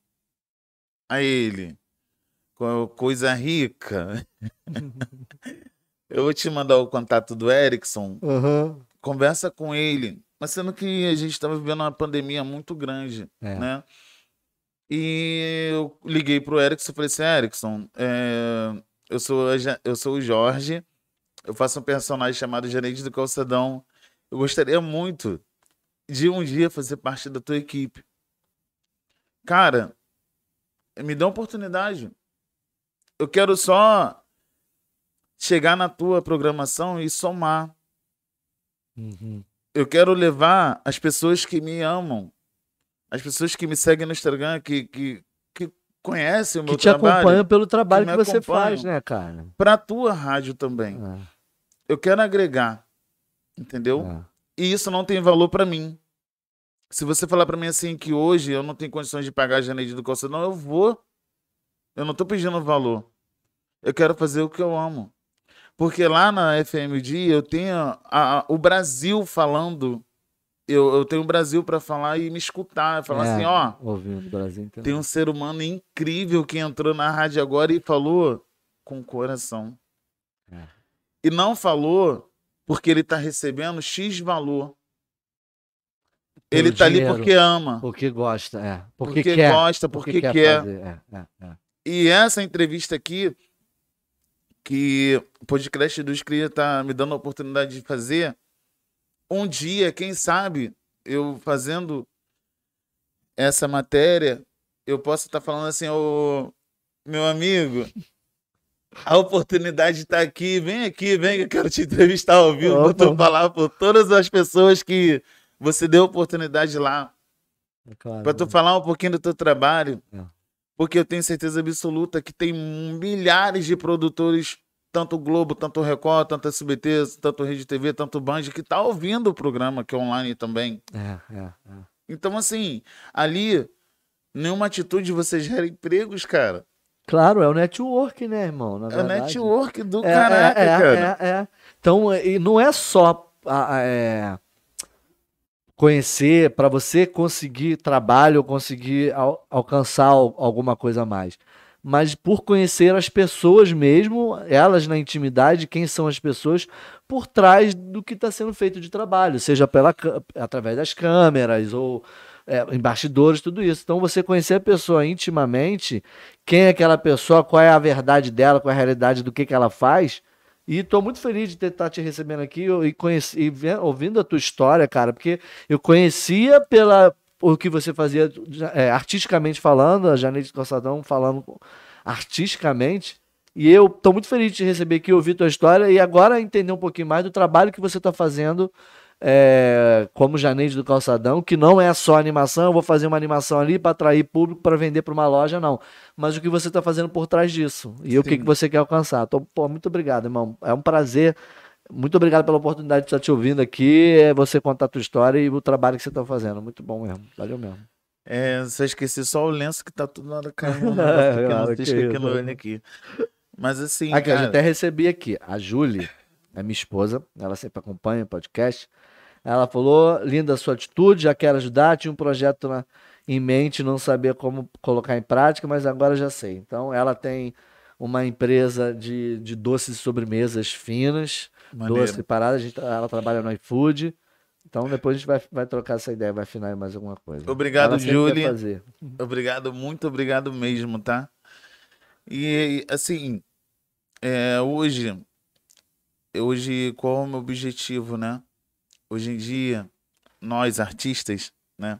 A ele, coisa rica. Eu vou te mandar o contato do Erickson, Uhum. conversa com ele. Mas sendo que a gente estava vivendo uma pandemia muito grande, É. né? E eu liguei pro Erickson e falei assim, Erickson, é, eu, sou, eu sou o Jorge, eu faço um personagem chamado Gerente do Calçadão. Eu gostaria muito de um dia fazer parte da tua equipe. Cara, me dá uma oportunidade. Eu quero só chegar na tua programação e somar. Uhum. Eu quero levar as pessoas que me amam, as pessoas que me seguem no Instagram, que, que, que conhecem o meu Que te trabalho, acompanham pelo trabalho que que, você faz, né, cara? para a tua rádio também. É, Eu quero agregar, entendeu? é. E isso não tem valor para mim. Se você falar para mim assim que hoje eu não tenho condições de pagar a Janeide do Calçadão, eu vou. Eu não tô pedindo valor. Eu quero fazer o que eu amo. Porque lá na FMD eu tenho a- a- o Brasil falando. Eu, eu tenho o Brasil para falar e me escutar. Falar É, assim, ó, Ouvindo o Brasil inteiro. tem um ser humano incrível que entrou na rádio agora e falou com coração. É. E não falou porque ele está recebendo X valor. pelo Ele tá ali porque ama. porque gosta, é. Porque, Porque quer. gosta, porque quer. fazer, é, é, é. E essa entrevista aqui, que o podcast dos Cria tá me dando a oportunidade de fazer, um dia, quem sabe, eu fazendo essa matéria, eu posso estar falando assim, ô meu amigo, a oportunidade está aqui, vem aqui, vem que eu quero te entrevistar ao vivo, pra tu Opa. falar por todas as pessoas que você deu oportunidade lá. É claro, Pra tu né? falar um pouquinho do teu trabalho. É. Porque eu tenho certeza absoluta que tem milhares de produtores, tanto Globo, tanto Record, tanto SBT, tanto Rede TV, tanto Band, que tá ouvindo o programa, que é online também. É, é, é. Então, assim, ali, nenhuma atitude você gera empregos, cara. Claro, é o network, né, irmão? Na É o network do É, caraca, é, é, cara. é, é. Então, e não é só a- a- é, conhecer para você conseguir trabalho ou conseguir al- alcançar al- alguma coisa a mais. Mas por conhecer as pessoas mesmo, elas na intimidade, quem são as pessoas por trás do que está sendo feito de trabalho, seja pela, através das câmeras ou é, bastidores, tudo isso. Então, você conhecer a pessoa intimamente, quem é aquela pessoa, qual é a verdade dela, qual é a realidade do que, que ela faz. E estou muito feliz de estar te recebendo aqui e, conheci, e ouvindo a tua história, cara, porque eu conhecia pela o que você fazia é, artisticamente falando, a Janete Calçadão falando artisticamente. E eu estou muito feliz de te receber aqui, ouvir tua história e agora entender um pouquinho mais do trabalho que você está fazendo é, como Janete do Calçadão, que não é só animação, eu vou fazer uma animação ali para atrair público para vender para uma loja, não. Mas o que você está fazendo por trás disso e o que, Sim. que você quer alcançar. Então, pô, muito obrigado, irmão. É um prazer. Muito obrigado pela oportunidade de estar te ouvindo aqui, é você contar a tua história e o trabalho que você está fazendo. Muito bom mesmo. Valeu mesmo. É, só esqueci só o lenço que tá tudo na hora caindo. É, Né? que cisco aqui. Mas assim, Aqui, eu cara, até recebi aqui. A Julie, é minha esposa, ela sempre acompanha o podcast. Ela falou: linda a sua atitude, já quero ajudar. Tinha um projeto na- em mente, não sabia como colocar em prática, mas agora já sei. Então, ela tem uma empresa de, de doces e sobremesas finas, maneiro. doce parada. A gente, ela trabalha no iFood. Então, depois a gente vai, vai trocar essa ideia, vai afinar mais alguma coisa. Obrigado, fazer. Obrigado, muito obrigado mesmo, tá? E assim, é, hoje, hoje qual é o meu objetivo, né? Hoje em dia, nós artistas, né?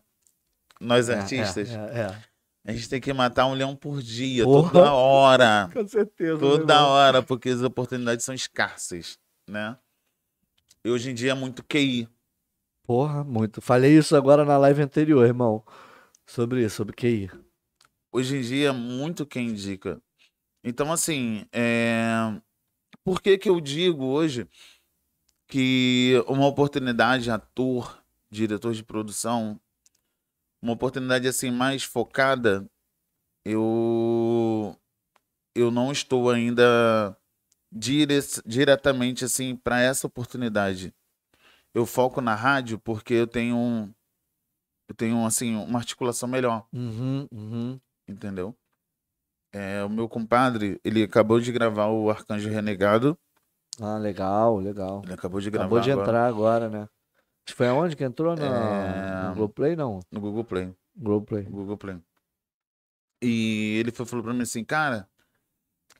Nós É, artistas, É, é, é. a gente tem que matar um leão por dia, Porra. toda hora. Com certeza. né, Toda irmão? hora, porque as oportunidades são escassas, né? E hoje em dia é muito QI. Porra, muito. Falei isso agora na live anterior, irmão. Sobre isso, sobre QI. Hoje em dia é muito quem indica. Então, assim, é... por que que eu digo hoje que uma oportunidade, ator, diretor de produção, uma oportunidade assim mais focada, eu eu não estou ainda dire... diretamente assim para essa oportunidade. Eu foco na rádio porque eu tenho um eu tenho assim uma articulação melhor Uhum, uhum. entendeu? É, o meu compadre, ele acabou de gravar o Arcanjo Renegado. Ah, legal, legal. Ele acabou de gravar Acabou de entrar agora, né? Foi aonde que entrou? Na... É. No Globoplay, não. no Google Play. Globoplay. no Google Play. E ele foi, falou pra mim assim, cara,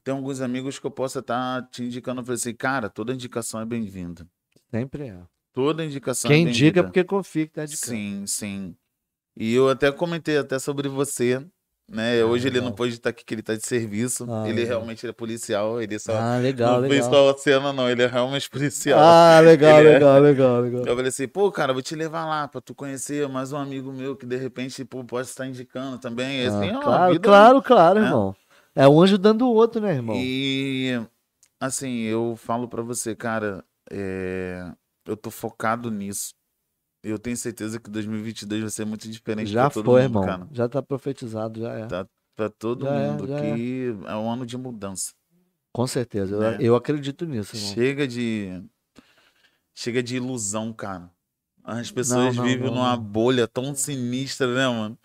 tem alguns amigos que eu possa estar te indicando. Eu falei assim, cara, toda indicação é bem-vinda. Sempre é. Toda indicação Quem é indica é porque confia que tá indicando. Sim, sim. E eu até comentei até sobre você, né? Ah, Hoje ele não pode estar aqui, que ele tá de serviço. Ah, ele legal. realmente ele é policial, ele só Ah, legal, não fez legal. só a cena, não. Ele é realmente policial. Ah, legal, Ele é- legal, legal, legal. Eu falei assim, pô, cara, vou te levar lá pra tu conhecer mais um amigo meu que de repente pô, pode estar indicando também. Assim, Ah, ó, a claro, vida- claro, claro, né? irmão. É um ajudando o outro, né, irmão? E assim, eu falo pra você, cara, é, eu tô focado nisso. Eu tenho certeza que 2022 vai ser muito diferente Já pra todo foi, mundo, irmão. cara. Já tá profetizado, já é. Tá. Pra todo Já é, mundo é. que é um ano de mudança. Com certeza. Eu, Né? eu acredito nisso, irmão. Chega de chega de ilusão, cara. As pessoas não, vivem não, numa não. bolha tão sinistra, né, mano?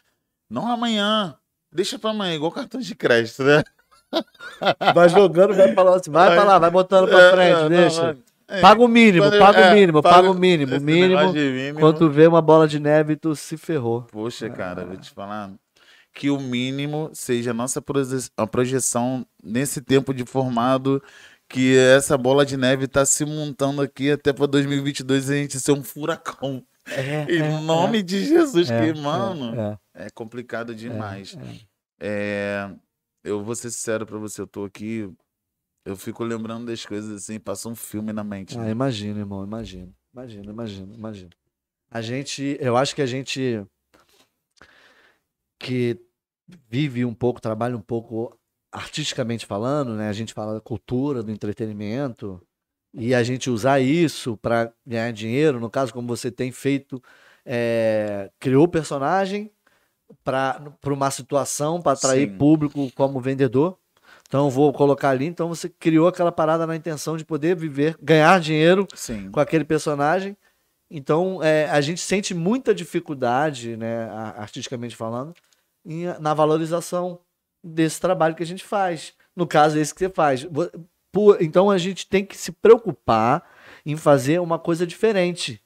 Não amanhã. Deixa pra amanhã, igual cartão de crédito, né? Vai jogando, vai falando assim, vai Vai. pra lá, vai botando pra É, frente, não, deixa. vai. É, Paga o mínimo, paga é, o mínimo, paga- paga o mínimo. Mínimo, quando tu vê uma bola de neve, tu se ferrou. Poxa, cara, vou te falar que o mínimo seja a nossa projeção nesse tempo de formado, que essa bola de neve tá se montando aqui até para 2022 a gente ser um furacão. É, Em nome de Jesus, é, que, mano, é, é, complicado demais. é. É, eu vou ser sincero pra você, eu tô aqui, eu fico lembrando das coisas assim, passa um filme na mente. Ah, né? imagina, irmão, imagina. Imagina, imagina, imagina. A gente, eu acho que a gente que vive um pouco, trabalha um pouco artisticamente falando, né? A gente fala da cultura, do entretenimento, e a gente usar isso para ganhar dinheiro, no caso, como você tem feito, é, criou o personagem para uma situação para atrair Sim. público como vendedor. Então vou colocar ali, então você criou aquela parada na intenção de poder viver, ganhar dinheiro Sim. com aquele personagem. Então, é, a gente sente muita dificuldade, né, artisticamente falando, em- na valorização desse trabalho que a gente faz. No caso, esse que você faz. Então, a gente tem que se preocupar em fazer uma coisa diferente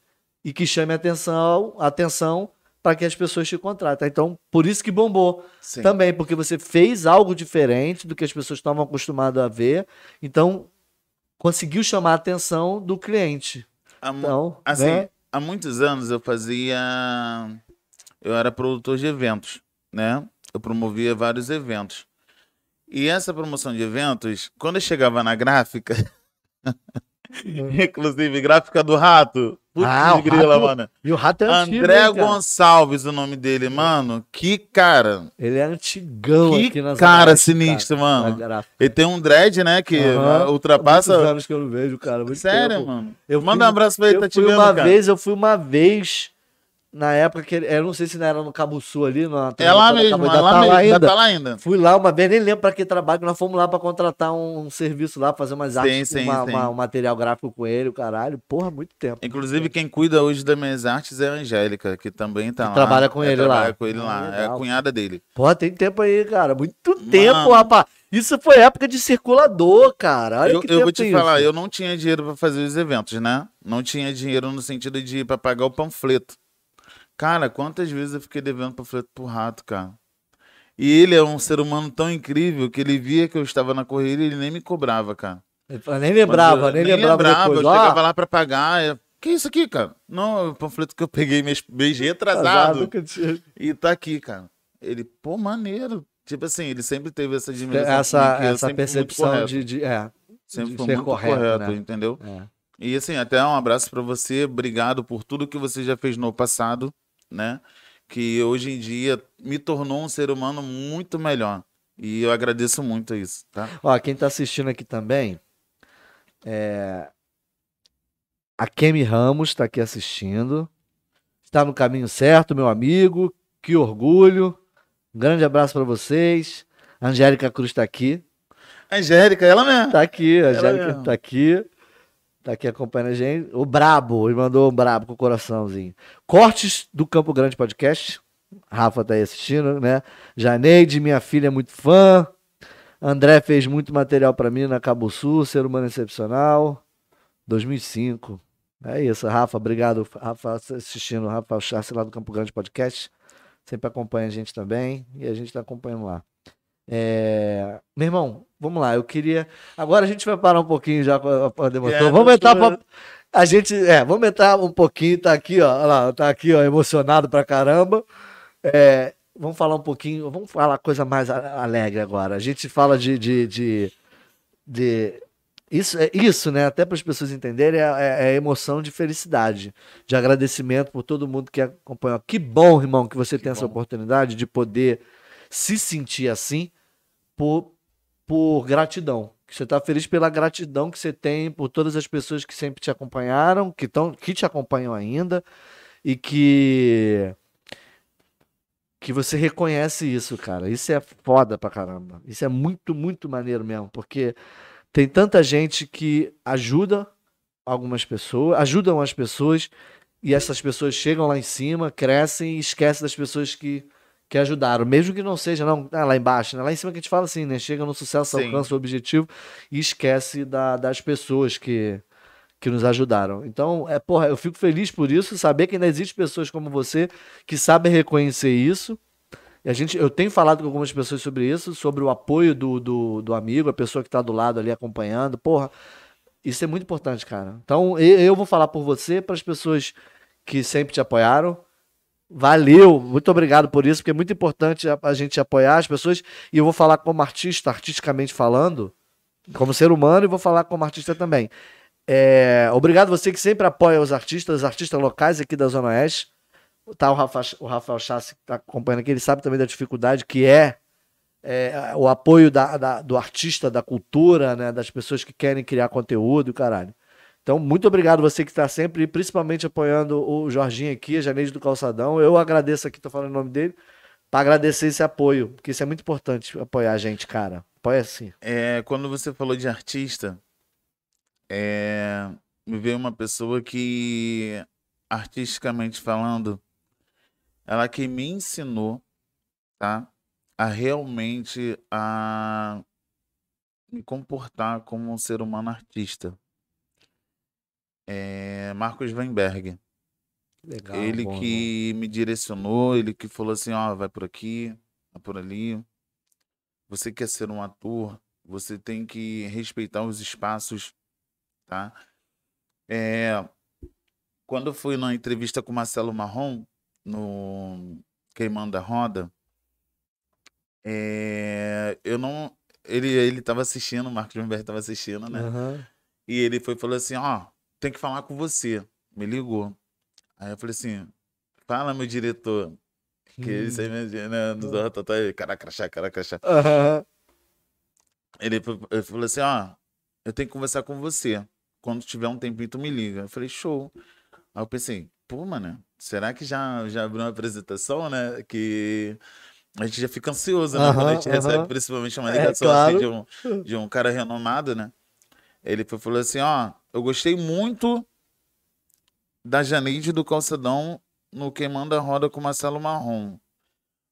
e que chame atenção, atenção para que as pessoas te contratem. Então, por isso que bombou. Sim. Também, porque você fez algo diferente do que as pessoas estavam acostumadas a ver. Então, conseguiu chamar a atenção do cliente. Há, Então, assim, né? há muitos anos eu fazia. Eu era produtor de eventos, né? Eu promovia vários eventos. E essa promoção de eventos, quando eu chegava na gráfica, inclusive gráfica do rato, putz Ah, o grila, Rato- mano. E o rato é antigo, André hein? Gonçalves, o nome dele, mano. Que cara, Ele é antigão que aqui nas cara sinistro, mano. na. Ele tem um dread, né, que ultrapassa. Muitos anos que eu não vejo, cara. Sério, tempo. mano. Eu Manda um fui- abraço pra ele, Eu tá te vendo, uma cara. vez, eu fui uma vez na época que ele, eu não sei se não era no Cabuçu ali, na É lá mesmo, acabou, é lá tá mesmo, lá ainda tá lá ainda. Fui lá uma vez, nem lembro pra que trabalho, que nós fomos lá pra contratar um, um serviço lá, fazer umas Sim, artes, sim, uma- sim. uma- um material gráfico com ele, o caralho. Porra, muito tempo. Inclusive, quem cuida hoje das minhas artes é a Angélica, que também tá Que lá. trabalha com É, ele trabalha lá. com ele lá. É a legal. cunhada dele. Porra, tem tempo aí, cara. Muito tempo, Mano. rapaz. Isso foi época de circulador, cara. Olha Eu, que eu tempo vou te tem falar, isso. eu não tinha dinheiro pra fazer os eventos, né? Não tinha dinheiro no sentido de ir pra pagar o panfleto. Cara, quantas vezes eu fiquei devendo panfleto pro rato, cara? E ele é um ser humano tão incrível que ele via que eu estava na correria e ele nem me cobrava, cara. Fala, Nem lembrava, eu- nem, lembrava, depois. Eu chegava lá pra pagar. Eu, que isso aqui, cara? Não, é o panfleto que eu peguei mês, mês retrasado. eu tinha- E tá aqui, cara. Ele, pô, maneiro. Tipo assim, ele sempre teve essa admiração. essa, comigo, eu essa percepção de, de- É, Sempre de foi ser muito correto, correto, né? entendeu? é. E assim, até um abraço pra você. Obrigado por tudo que você já fez no passado, né? Que hoje em dia me tornou um ser humano muito melhor. E eu agradeço muito isso, tá? Ó, quem tá assistindo aqui também é a Kemi Ramos tá aqui assistindo. Está no caminho certo, meu amigo. Que orgulho. Um grande abraço pra vocês. A Angélica Cruz tá aqui. Angélica, ela mesmo. Tá aqui, a Angélica mesmo. tá aqui. Tá aqui acompanhando a gente. O Brabo, ele mandou um brabo com o coraçãozinho. Cortes do Campo Grande Podcast. Rafa tá aí assistindo, né? Janeide, minha filha é muito fã. André fez muito material pra mim na Cabo Sul, Ser Humano Excepcional. 2005. É isso, Rafa. Obrigado, Rafa, assistindo. Rafa Chassi lá do Campo Grande Podcast. Sempre acompanha a gente também. E a gente tá acompanhando lá. É, Meu irmão, vamos lá. Eu queria. Agora a gente vai parar um pouquinho já com a, com a demotor. É, Vamos entrar pra... esperando. A gente. É, vamos entrar um pouquinho. Tá aqui, ó. Lá, tá aqui, ó, emocionado pra caramba. É, vamos falar um pouquinho. Vamos falar coisa mais alegre agora. A gente fala de. de, de, de- isso, é isso, né? Até para as pessoas entenderem, é, é- é emoção de felicidade, de agradecimento por todo mundo que acompanhou. Que bom, irmão, que você tem essa bom. oportunidade de poder se sentir assim por, por gratidão. Que você está feliz pela gratidão que você tem por todas as pessoas que sempre te acompanharam, que, tão, que te acompanham ainda, e que que você reconhece isso, cara. Isso é foda pra caramba. Isso é muito, muito maneiro mesmo, porque tem tanta gente que ajuda algumas pessoas, ajudam as pessoas, e essas pessoas chegam lá em cima, crescem e esquecem das pessoas que, que ajudaram. Mesmo que não seja não, ah, lá embaixo, né? Lá em cima que a gente fala assim, né? Chega no sucesso, Sim. alcança o objetivo e esquece da- das pessoas que, que nos ajudaram. Então, é, porra, eu fico feliz por isso, saber que ainda existe pessoas como você que sabem reconhecer isso. E a gente, eu tenho falado com algumas pessoas sobre isso, sobre o apoio do, do, do amigo, a pessoa que está do lado ali acompanhando. Porra, isso é muito importante, cara. Então, eu, eu vou falar por você, para as pessoas que sempre te apoiaram. Valeu, muito obrigado por isso, porque é muito importante a, a gente apoiar as pessoas. E eu vou falar como artista, artisticamente falando, como ser humano, e vou falar como artista também. É, obrigado você que sempre apoia os artistas, os artistas locais aqui da Zona Oeste. Tá, o, Rafa, o Rafael Chassi que está acompanhando aqui, ele sabe também da dificuldade que é, é o apoio da, da, do artista, da cultura, né, das pessoas que querem criar conteúdo caralho. Então, muito obrigado você que está sempre, principalmente apoiando o Jorginho aqui, a Janeide do Calçadão. Eu agradeço aqui, estou falando o nome dele, para agradecer esse apoio, porque isso é muito importante, apoiar a gente, cara. Apoia sim. É, quando você falou de artista, é, me veio uma pessoa que, artisticamente falando, ela que me ensinou, tá? A realmente a me comportar como um ser humano artista é Marcos Weinberg. Legal, ele bom, que me direcionou, ele que falou assim, ó, vai por aqui, vai por ali. Você quer ser um ator, você tem que respeitar os espaços, tá? É, quando eu fui na entrevista com o Marcelo Marrom, no Queimando a Roda, é, eu não... Ele, ele tava assistindo, o Marcos Weinberg tava assistindo, né? Uhum. E ele foi falou assim, ó, tem que falar com você. Me ligou. Aí eu falei assim, fala, meu diretor. Que Hum. isso aí, né? No Zorra Total, ele, cara crachá, cara crachá. Aham. Ele, ele falou assim, ó, eu tenho que conversar com você. Quando tiver um tempinho, tu me liga. Eu falei, show. Aí eu pensei, pô, mano, será que já, já abriu uma apresentação, né? Que a gente já fica ansioso, né? Quando a gente recebe principalmente uma É, ligação claro. assim, de, um, de um cara renomado, né? Ele foi- falou assim, ó, eu gostei muito da Janeide do Calçadão no Queimando a Roda com o Marcelo Marrom.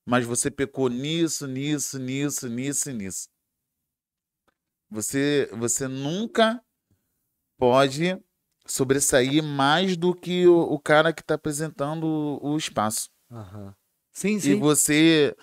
Mas você pecou nisso, nisso, nisso, nisso e nisso. Você, você nunca pode sobressair mais do que o, o cara que está apresentando o, o espaço. Aham. Sim, E sim. você,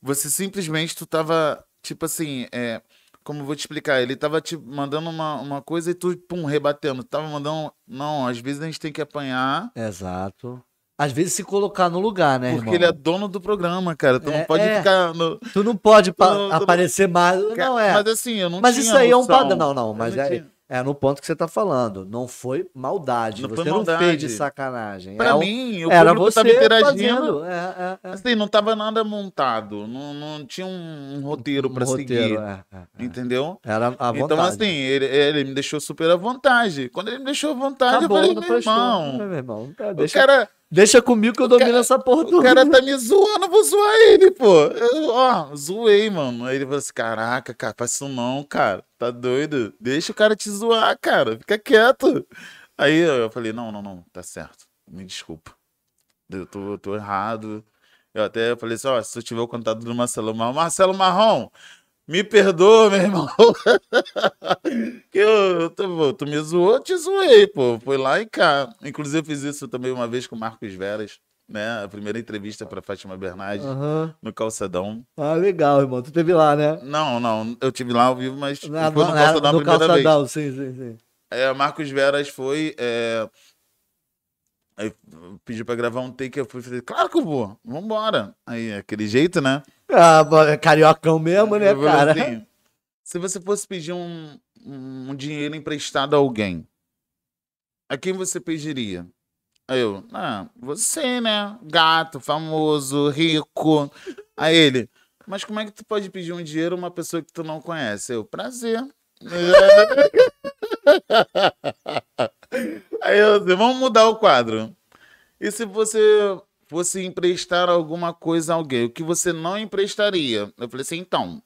você simplesmente, tu tava, tipo assim, é, como eu vou te explicar, ele tava te mandando uma, uma coisa e tu, pum, rebatendo. Tu tava mandando, não, às vezes a gente tem que apanhar, Exato. Às vezes se colocar no lugar, né, porque irmão? ele é dono do programa, cara. Tu É, não pode é. ficar no... Tu não pode Tu não- tu não- aparecer mais. Não é. Mas assim, eu não Mas isso aí é um padrão. Não, não, mas não é. É no ponto que você tá falando. Não foi maldade. Não você foi não maldade. fez de sacanagem. Pra É o- mim, o era público você tava interagindo. É, é, é. Assim, não tava nada montado. Não, não tinha um, um roteiro Um pra roteiro, seguir. é, é. Entendeu? Era à vontade. Então, assim, ele, ele me deixou super à vontade. Quando ele me deixou à vontade, Acabou, eu falei, não meu irmão, Meu irmão, tá, o deixa, cara, deixa comigo que eu domino essa porra o toda. cara tá me zoando, eu vou zoar ele, pô. Eu, ó, zoei, mano. Aí ele falou assim, caraca, cara, faz isso não, cara. Tá doido? Deixa o cara te zoar, cara. Fica quieto. Aí eu falei, não, não, não, tá certo. Me desculpa. Eu tô, eu tô errado. Eu até falei assim, ó, se eu tiver o contato do Marcelo Marrom, Marcelo Marrom, me perdoa, meu irmão. que eu, tô, tu me zoou, te zoei, pô. Foi lá e cá. Inclusive, eu fiz isso também uma vez com o Marcos Veras, né? A primeira entrevista pra Fátima Bernardes, Aham. no Calçadão. Ah, legal, irmão. Tu teve lá, né? Não, não, eu tive lá ao vivo, mas Na- foi no na- Calçadão a no primeira vez. calçadão, sim, sim, sim. É, Marcos Veras foi. É... Aí pediu pra gravar um take, eu fui falei, claro que eu vou, vambora. Aí, aquele jeito, né? Ah, é cariocão mesmo, né, Eu cara? assim, se você fosse pedir um, um dinheiro emprestado a alguém, a quem você pediria? Aí eu, ah, você, né? Gato, famoso, rico. Aí ele, mas como é que tu pode pedir um dinheiro a uma pessoa que tu não conhece? Eu, prazer. Aí eu vamos mudar o quadro. E se você fosse emprestar alguma coisa a alguém, o que você não emprestaria? Eu falei assim, então,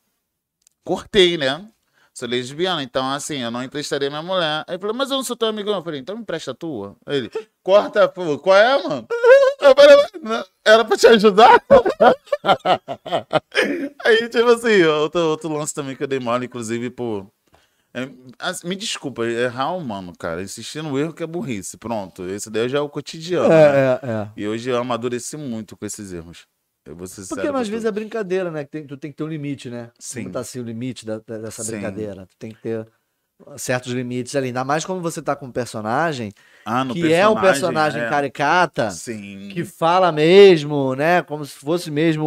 cortei, né? Sou lesbiana, então assim, eu não emprestaria minha mulher. Aí ele falou, mas eu não sou teu amigão. Eu falei, então me empresta a tua. Aí ele, corta, pô, qual é, mano? Eu falei, "Não, era pra te ajudar? Aí, tipo assim, outro, outro lance também que eu dei mole, inclusive, pô. É, assim, me desculpa, errar humano, cara. Insistir no erro que é burrice. Pronto, esse daí já é o cotidiano. né? É, é, é. E hoje eu amadureci muito com esses erros. Porque às vezes é brincadeira, né? Tem- tu tem que ter um limite, né? Sim. Botar assim o limite da- da- dessa Sim. brincadeira. Tu tem que ter certos limites ali. Ainda mais quando você tá com um personagem Ah, que é um personagem é. caricata, Sim. que fala mesmo, né? Como se fosse mesmo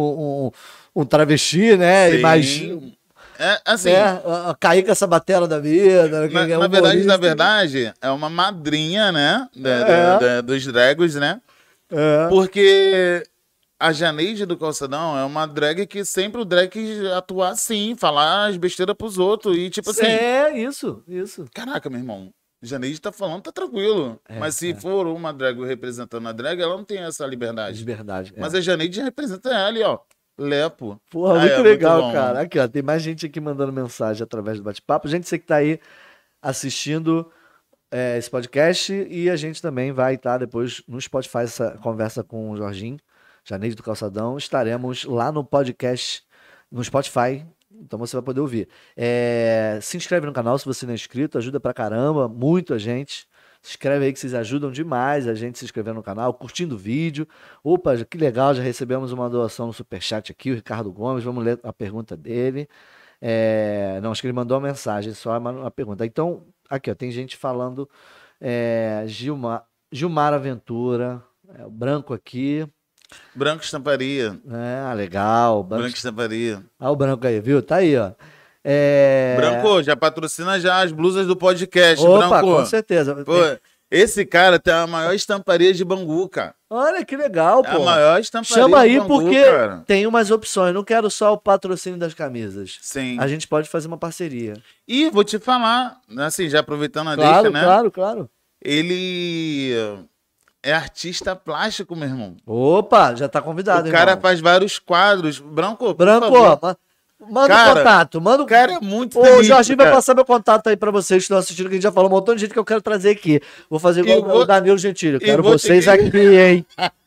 um, um travesti, né? Sim. Imagina. É, assim, né? Cair com essa batera da vida. na, é na verdade, na verdade, é uma madrinha, né? da- É. da- dos dragos, né? É. Porque a Janeide do Calçadão é uma drag que sempre o drag quis atuar assim, falar as besteiras pros outros. E tipo assim, É, isso, isso. caraca, meu irmão. Janeide tá falando, tá tranquilo. É, Mas se é. for uma drag representando a drag, ela não tem essa De liberdade. verdade. é. Mas a Janeide representa ela ali, ó. Lepo. Porra, Ah, muito é, muito legal, bom. cara. Aqui, ó, tem mais gente aqui mandando mensagem através do bate-papo. Gente, você que tá aí assistindo é, esse podcast e a gente também vai estar depois no Spotify essa conversa com o Jorginho, Janeiro do Calçadão. Estaremos lá no podcast, no Spotify. Então você vai poder ouvir. É, se inscreve no canal se você não é inscrito, ajuda pra caramba, muito a gente. Se inscreve aí que vocês ajudam demais a gente se inscrever no canal, curtindo o vídeo. Opa, que legal, já recebemos uma doação no Superchat aqui, o Ricardo Gomes, vamos ler a pergunta dele. É, não, acho que ele mandou uma mensagem, só uma, uma pergunta. Então, aqui, ó, tem gente falando, é, Gilmar, Gilmar Aventura, é, o branco aqui, Branco estamparia. é, ah, legal, branco, Branco estamparia. ah, o branco aí, viu? Tá aí, ó. É, Branco, já patrocina já as blusas do podcast, Opa, Branco. com certeza. Pô, esse cara tem a maior estamparia de Bangu, cara. Olha que legal, É a pô. maior estamparia Chama de aí Bangu, porque cara. tem umas opções. Não quero só o patrocínio das camisas. Sim. A gente pode fazer uma parceria. E vou te falar, assim, já aproveitando a Claro, deixa, né? claro, claro. Ele é artista plástico, meu irmão. Opa, já tá convidado, o cara irmão. faz vários quadros. Branco, por Branco, favor. ma- manda o Cara, contato. Manda o O cara é muito Ô, o feliz, Jorginho vai cara. passar meu contato aí pra vocês que estão assistindo, que a gente já falou um montão de gente que eu quero trazer aqui. Vou fazer igual vou- o Danilo Gentili. E quero vocês que- aqui, hein?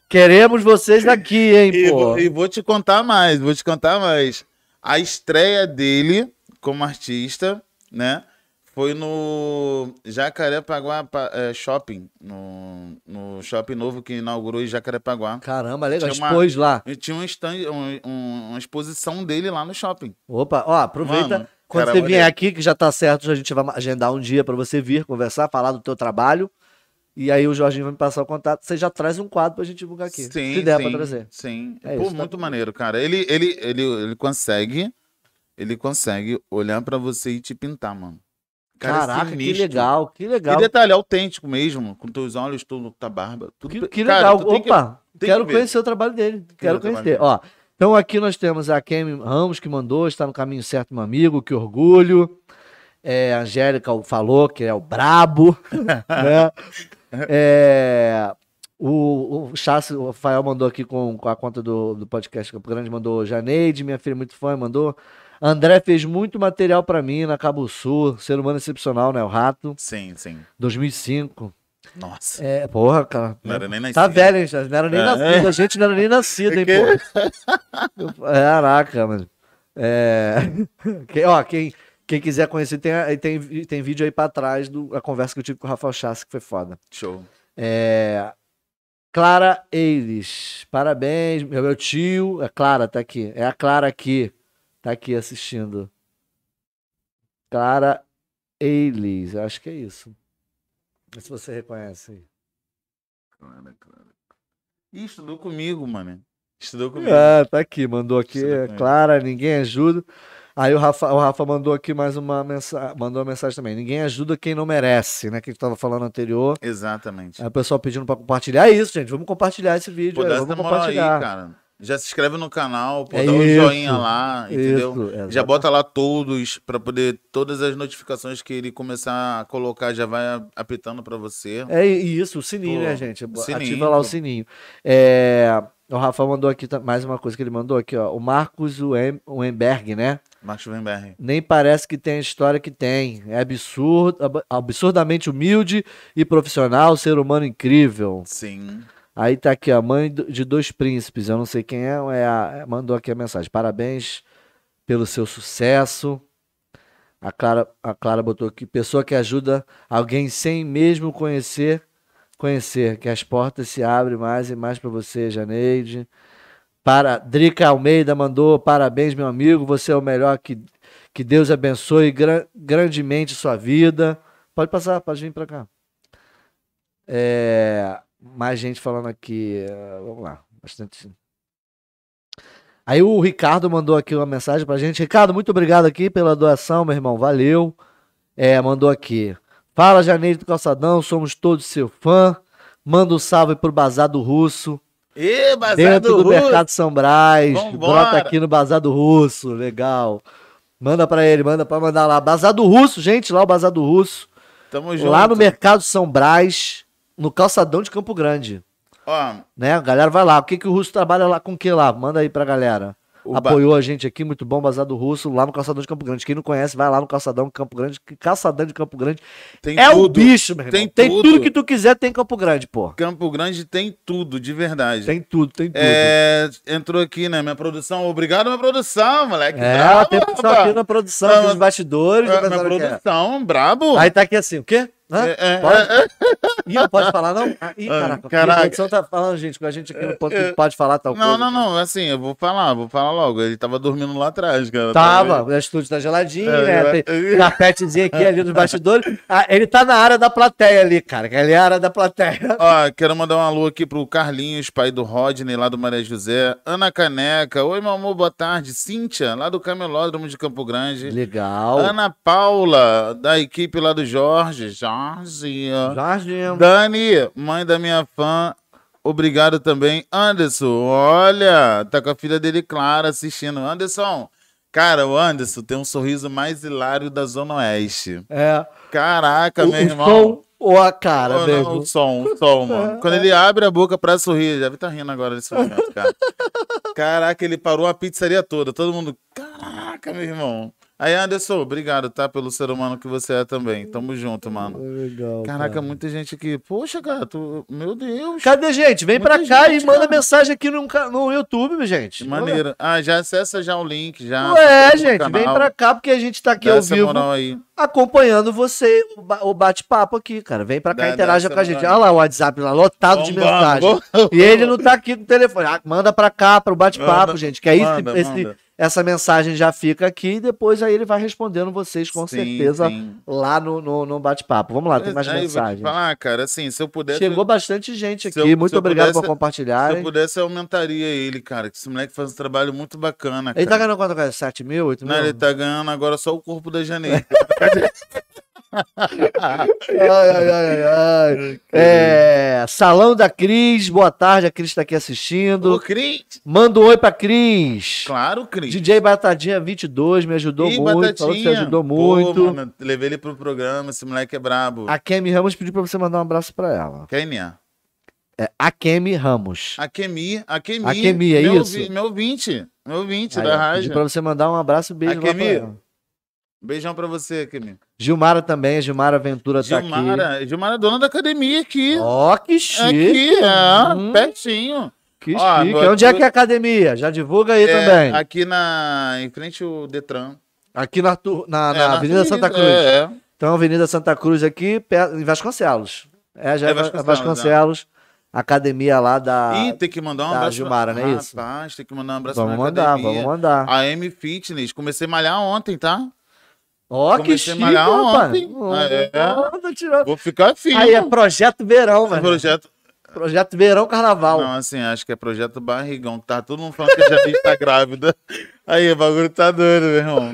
Queremos vocês aqui, hein, E, pô. vou- e vou te contar mais, vou te contar mais. A estreia dele como artista, né? Foi no Jacarepaguá pa- é, Shopping, no, no shopping novo que inaugurou em Jacarepaguá. Caramba, legal. Tinha uma- Expôs lá. E tinha um stand, um- um- uma exposição dele lá no shopping. Opa, ó, aproveita. Mano, Quando cara, você vier aqui, que já tá certo, a gente vai agendar um dia pra você vir conversar, falar do teu trabalho. E aí o Jorginho vai me passar o contato. Você já traz um quadro pra gente divulgar aqui. Sim, se der sim, pra trazer. Sim. É Pô, isso, tá muito bom. maneiro, cara. Ele, ele, ele, ele consegue, ele consegue olhar pra você e te pintar, mano. Cara, é Caraca, que sinistro. legal, que legal. E detalhe, autêntico mesmo, com teus olhos, tudo, tua barba. Tudo Que, que legal. que- Opa, tem quero que conhecer o trabalho dele. Quero conhecer. Ó, então aqui nós temos a Kemi Ramos que mandou, está no caminho certo, meu amigo, que orgulho. É, a Angélica falou que é o brabo. né? É, o, o Chassi, o Rafael mandou aqui com, com a conta do, do podcast Campo Grande, mandou Janeide, minha filha é muito fã, mandou. André fez muito material pra mim na Cabo Sul, ser humano excepcional, né? O Rato, Sim, sim. 2005. Nossa. É, porra, cara. Não era nem nascido. Tá velho, hein? Não era nem É. nascido. A gente não era nem nascido, hein, pô. Caraca, mano. É... Quem, ó, quem, quem quiser conhecer, tem, tem, tem vídeo aí pra trás da conversa que eu tive com o Rafael Chassi, que foi foda. Show. É... Clara Eilis, parabéns, meu, meu tio. A Clara tá aqui. É a Clara aqui. Tá aqui assistindo. Clara Eilis, acho que é isso. Se você reconhece aí. Claro, claro. Ih, estudou comigo, mano. Estudou comigo. É, tá aqui, mandou aqui, é. Clara, ninguém ajuda. Aí o Rafa, o Rafa mandou aqui mais uma mensagem, mandou uma mensagem também. Ninguém ajuda quem não merece, né? Que a gente tava falando anterior. Exatamente. Aí o pessoal pedindo pra compartilhar. É isso, gente. Vamos compartilhar esse vídeo. Pô, aí, vamos moral aí, compartilhar. cara. Já se inscreve no canal, pô, É dá um isso, joinha lá, entendeu? Isso, Já bota lá todos pra poder todas as notificações que ele começar a colocar já vai apitando pra você. É isso, o sininho, Pô, né, gente? sininho, Ativa lá o sininho. É, o Rafa mandou aqui mais uma coisa que ele mandou aqui, ó. O Marcos Wem- Wemberg, né? Marcos Wemberg. Nem parece que tem a história que tem. É absurdo, ab- absurdamente humilde e profissional, ser humano incrível. Sim. Aí tá aqui, a mãe de dois príncipes. Eu não sei quem é, é a- mandou aqui a mensagem. Parabéns pelo seu sucesso. A Clara, a Clara botou aqui, pessoa que ajuda alguém sem mesmo conhecer, conhecer, que as portas se abrem mais e mais para você, Janeide. Para Drica Almeida mandou, parabéns, meu amigo, você é o melhor, que, que Deus abençoe gra- grandemente sua vida. Pode passar, pode vir para cá. É, mais gente falando aqui, eh, vamos lá, bastante. Aí o Ricardo mandou aqui uma mensagem pra gente. Ricardo, muito obrigado aqui pela doação, meu irmão. Valeu. É, mandou aqui. Fala, Janeiro do Calçadão, somos todos seu fã. Manda um salve pro Bazar do Russo. Ê, Bazar dentro do, Russo. Mercado São Brás. Vambora. Brota aqui no Bazar do Russo. Legal. Manda pra ele, manda pra mandar lá. Bazar do Russo, gente, lá o Bazar do Russo. Tamo junto. Lá no Mercado São Brás, no Calçadão de Campo Grande. Ó, Né? A galera vai lá. O que, que o Russo trabalha lá com o que lá? Manda aí pra galera. o ba- Apoiou a gente aqui, muito bom, Bazar do Russo, lá no Calçadão de Campo Grande. Quem não conhece, vai lá no Calçadão de Campo Grande. que Calçadão de Campo Grande tem é o tudo. bicho, meu irmão. Tem Tem, tudo. que tu quiser, tem em Campo Grande, pô. Campo Grande tem tudo, de verdade. Tem tudo, tem tudo. É, entrou aqui, né? Minha produção. Obrigado, minha produção, moleque. É, Brabo, tem pessoal rapaz. aqui na produção, Ah, aqui nos mas- bastidores. Tá minha é. produção, brabo. Aí tá aqui assim, o quê? Hã? É, é, Pode? é, é. Ih, não pode falar, não? Ah, Ih, caraca. caraca. A produção tá falando, gente, com a gente aqui no ponto que pode falar tal Não, coisa. não, não. Assim, eu vou falar, vou falar logo. Ele tava dormindo lá atrás, cara. Tava, o estúdio tá geladinho, É, né? é. Tem carpetezinho aqui ali nos bastidores. Ah, ele tá na área da plateia ali, cara. Que ali é a área da plateia. Ó, quero mandar um alô aqui pro Carlinhos, pai do Rodney, lá do Maria José. Ana Caneca. Oi, meu amor, boa tarde. Cíntia, lá do Camelódromo de Campo Grande. Legal. Ana Paula, da equipe lá do Jorge. Jorge. Jorge. Dani, mãe da minha fã. Obrigado também. Anderson, olha, tá com a filha dele Clara assistindo. Anderson, cara, o Anderson tem um sorriso mais hilário da Zona Oeste. É. Caraca, O, meu o irmão. som ou a cara Oh, não, o som, o som, mano. Quando ele abre a boca pra sorrir, já vi tá rindo agora nesse momento, cara. Caraca, ele parou a pizzaria toda. Todo mundo, caraca, meu irmão. Aí, Anderson, obrigado, tá? Pelo ser humano que você é também. Tamo junto, mano. Legal. Caraca, cara. muita gente aqui. Poxa, cara, tu... meu Deus. Cadê, gente? Vem Muita pra cá gente, e manda cara. mensagem aqui no, no YouTube, gente. Maneiro. Ah, já acessa já o link, já. Ué, no gente, vem pra cá porque a gente tá aqui Dá ao vivo aí. acompanhando você, o ba- o bate-papo aqui, cara. Vem pra cá, Dá- dá interaja com a gente. Olha lá o WhatsApp lá, lotado de Vamos, mensagem. vamos. E ele não tá aqui com o telefone. Ah, manda pra cá, pro bate-papo, gente. Que aí esse- manda, esse- manda. Essa mensagem já fica aqui e depois aí ele vai respondendo vocês com Sim, certeza sim. lá no, no, no bate-papo. Vamos lá, tem mais Aí, vou te mensagens. falar, cara, assim, se eu pudesse. Chegou bastante gente aqui. eu- Muito obrigado pudesse- por Se eu pudesse, eu aumentaria ele, cara. Que esse moleque faz um trabalho muito bacana. Ele tá ganhando quanto, cara? 7 mil, 8 mil? Não, ele tá ganhando agora só o corpo da Janeiro. Ai, ai, ai, ai. É, Salão da Cris, boa tarde, a Cris tá aqui Ô, assistindo. Cris! Manda um oi pra Cris. Claro, Cris. DJ Batadinha 22 me ajudou Ih, muito, falou que você ajudou Pô, muito. mano, levei ele pro programa, esse moleque é brabo. A Kemi Ramos pediu pra você mandar um abraço pra ela. Quem é? É a Kemi Ramos. A Kemi, a Kemi. A Kemi, é meu, isso? Meu 20, meu 20 Aí, da rádio. pedi pra você mandar um abraço e beijo A lá pra ela. Beijão pra você, Kemi. Gilmara também, Gilmara Ventura tá aqui. Gilmara, Gilmara é dona da academia aqui. Ó, que chique. aqui, é, Hum. pertinho. Que Ó, chique. no- Onde é que é a academia? Já divulga aí É, também. Aqui na, em frente ao Detran. Aqui na, Artur- na, É, na Avenida Santa Cruz. É, é. Então, Avenida Santa Cruz aqui, em Vasconcelos. É, já é, É Vasconcelos. Vasconcelos, academia lá da. Ih, tem que mandar um da abraço. Gilmara, não é isso? Rapaz, tem que mandar um abraço vamos na mandar, academia. vamos mandar. A M Fitness. Comecei a malhar ontem, tá? Ó, que comecei a chique, malhar ontem. Ó, É. Vou ficar firme. Aí é Projeto Verão, velho. projeto. Projeto Verão Carnaval. Não, assim, acho que é projeto barrigão. Tá todo mundo falando que a Janice tá grávida. Aí, o bagulho tá doido, meu irmão.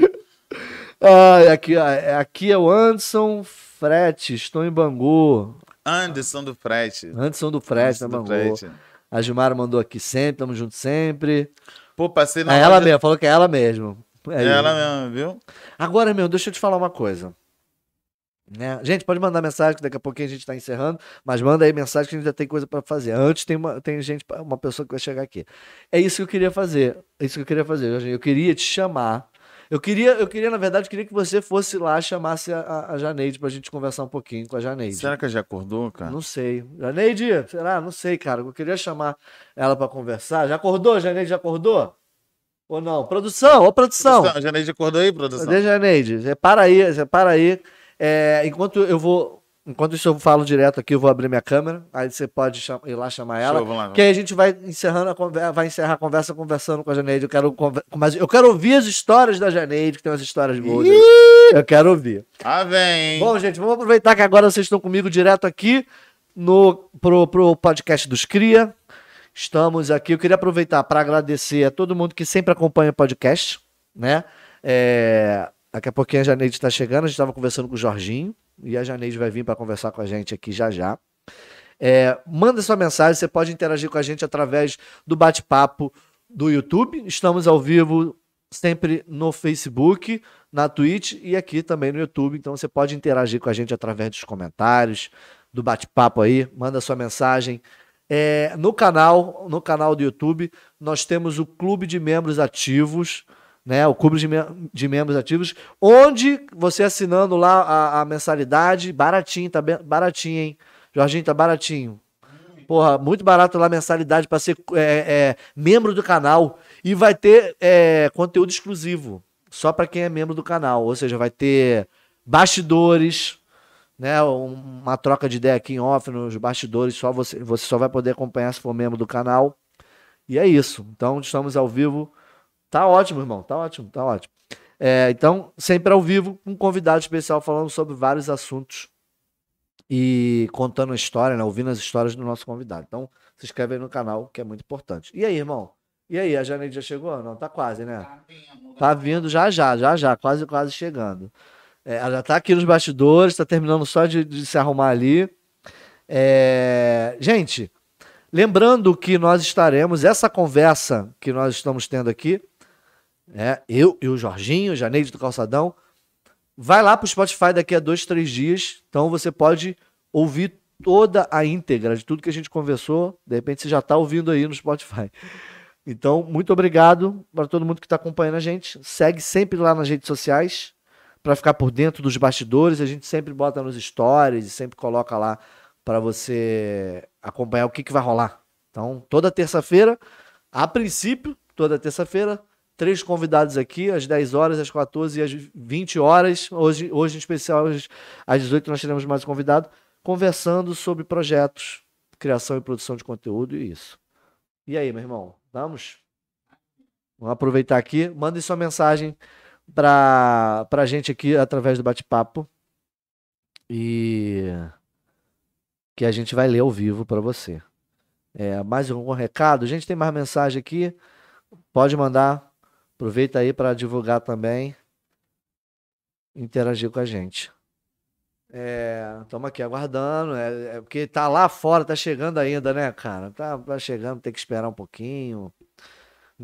Ai, aqui, ó, é- aqui é o Anderson Frete, estou em Bangu. Anderson do Frete. Anderson do Frete, Anderson do Bangu. Frete. A Gilmara mandou aqui sempre, tamo junto sempre. Pô, passei na É ela mesmo, falou que é ela mesmo. É isso. ela mesmo, viu? Agora, meu, deixa eu te falar uma coisa. Né? Gente, pode mandar mensagem, que daqui a pouquinho a gente tá encerrando, mas manda aí mensagem que a gente já tem coisa para fazer. Antes tem uma, tem gente, uma pessoa que vai chegar aqui. É isso que eu queria fazer. É isso que eu queria fazer. Jorginho. Eu queria te chamar. Eu queria, eu queria, na verdade, queria que você fosse lá chamasse a, a, a Janeide pra gente conversar um pouquinho com a Janeide. Será que ela já acordou, cara? Não sei. Janeide, será? Não sei, cara. Eu queria chamar ela pra conversar. Já acordou, Janeide? Já acordou? Ou não? Produção, ô produção. Produção, Janeide acordou aí, produção? Cadê Janeide? Você para aí, você para aí. É, enquanto eu vou. Enquanto isso eu falo direto aqui, eu vou abrir minha câmera. Aí você pode ir lá chamar ela. Show, lá. Que aí a gente vai encerrando a conversa, vai encerrar a conversa conversando com a Janeide. Eu quero, mas eu quero ouvir as histórias da Janeide, que tem umas histórias boas. Eu quero ouvir. Ah, vem. Bom, gente, vamos aproveitar que agora vocês estão comigo direto aqui no pro, pro podcast dos Cria. Estamos aqui. Eu queria aproveitar para agradecer a todo mundo que sempre acompanha o podcast, né? É, daqui a pouquinho a Janeide está chegando. A gente estava conversando com o Jorginho e a Janeide vai vir para conversar com a gente aqui já já. É, manda sua mensagem, você pode interagir com a gente através do bate-papo do YouTube. Estamos ao vivo sempre no Facebook, na Twitch e aqui também no YouTube. Então você pode interagir com a gente através dos comentários, do bate-papo aí, manda sua mensagem. É, no canal, no canal do YouTube, nós temos o Clube de Membros Ativos, né? O Clube de, de Membros Ativos, onde você assinando lá a, a mensalidade, baratinho, tá baratinho, hein? Jorginho, tá baratinho. Porra, muito barato lá a mensalidade para ser é, é, membro do canal. E vai ter é, conteúdo exclusivo, só para quem é membro do canal. Ou seja, vai ter bastidores, né? um- Uma troca de ideia aqui em off nos bastidores. Só você, você só vai poder acompanhar se for membro do canal. E é isso. Então, estamos ao vivo. Tá ótimo, irmão. Tá ótimo, tá ótimo. É, então, sempre ao vivo, com um convidado especial falando sobre vários assuntos e contando a história, né? Ouvindo as histórias do nosso convidado. Então, se inscreve aí no canal, que é muito importante. E aí, irmão? E aí, a Janeide já chegou? Não, tá quase, né? Tá vindo já já, já já, quase quase chegando. É, ela já tá aqui nos bastidores, tá terminando só de, de se arrumar ali. É, gente, lembrando que nós estaremos, essa conversa que nós estamos tendo aqui, né, eu e o Jorginho, Janeide do Calçadão, vai lá pro Spotify daqui a dois, três dias. Então você pode ouvir toda a íntegra de tudo que a gente conversou. De repente você já tá ouvindo aí no Spotify. Então, muito obrigado para todo mundo que está acompanhando a gente. Segue sempre lá nas redes sociais para ficar por dentro dos bastidores. A gente sempre bota nos stories e sempre coloca lá para você acompanhar o que, que vai rolar. Então, toda terça-feira, a princípio, toda terça-feira, três convidados aqui, às 10 horas, às 14 e às 20 horas. Hoje, hoje em especial, às- às 18, nós teremos mais um convidado, conversando sobre projetos, criação e produção de conteúdo e isso. E aí, meu irmão? Vamos? Vamos aproveitar aqui. Mande sua mensagem para a gente aqui através do bate-papo. E que a gente vai ler ao vivo para você. É, mais algum recado? Gente, tem mais mensagem aqui. Pode mandar. Aproveita aí para divulgar também. Interagir com a gente. Estamos aqui aguardando. É, é porque tá lá fora, tá chegando ainda, né, cara? Tá, tá chegando, tem que esperar um pouquinho.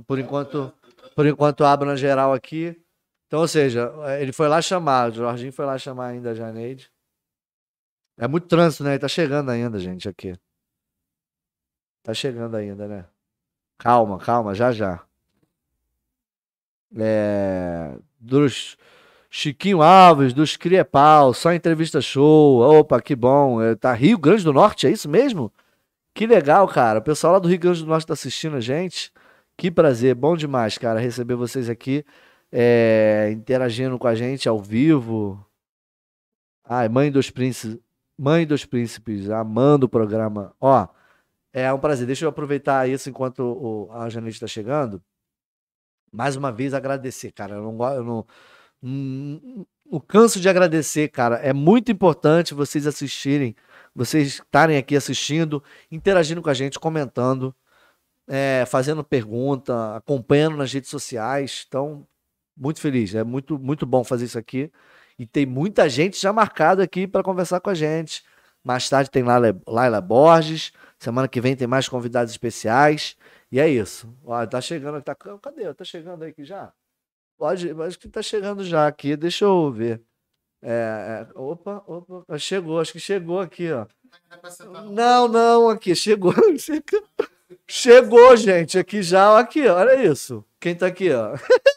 Por enquanto, por enquanto abro na geral aqui. Então, ou seja, ele foi lá chamar, o Jorginho foi lá chamar ainda a Janeide. É muito trânsito, né? Ele tá chegando ainda, gente, aqui. Tá chegando ainda, né? Calma, calma, já já. É, dos Chiquinho Alves, dos Criepau, só entrevista show. Opa, que bom. É, Tá Rio Grande do Norte, é isso mesmo? Que legal, cara. O pessoal lá do Rio Grande do Norte tá assistindo a gente. Que prazer, bom demais, cara, receber vocês aqui, é, interagindo com a gente ao vivo. Ai, mãe dos príncipes, mãe dos príncipes, amando o programa. Ó, é um prazer. Deixa eu aproveitar isso enquanto o, a Janete está chegando. Mais uma vez agradecer, cara. Eu não, eu não, não, não canso de agradecer, cara. É muito importante vocês assistirem, vocês estarem aqui assistindo, interagindo com a gente, comentando, é, fazendo pergunta, acompanhando nas redes sociais. Então, muito feliz. É muito, muito bom fazer isso aqui. E tem muita gente já marcada aqui para conversar com a gente. Mais tarde tem Laila, Laila Borges. Semana que vem tem mais convidados especiais. E é isso. Ó, tá chegando. Tá, cadê? Tá chegando aí aqui já? Pode, acho que tá chegando já aqui. Deixa eu ver. É, é, opa, opa. Chegou, acho que chegou aqui, ó. Não, não, aqui, chegou. Chegou, gente, aqui já, aqui, olha isso. Quem tá aqui, ó.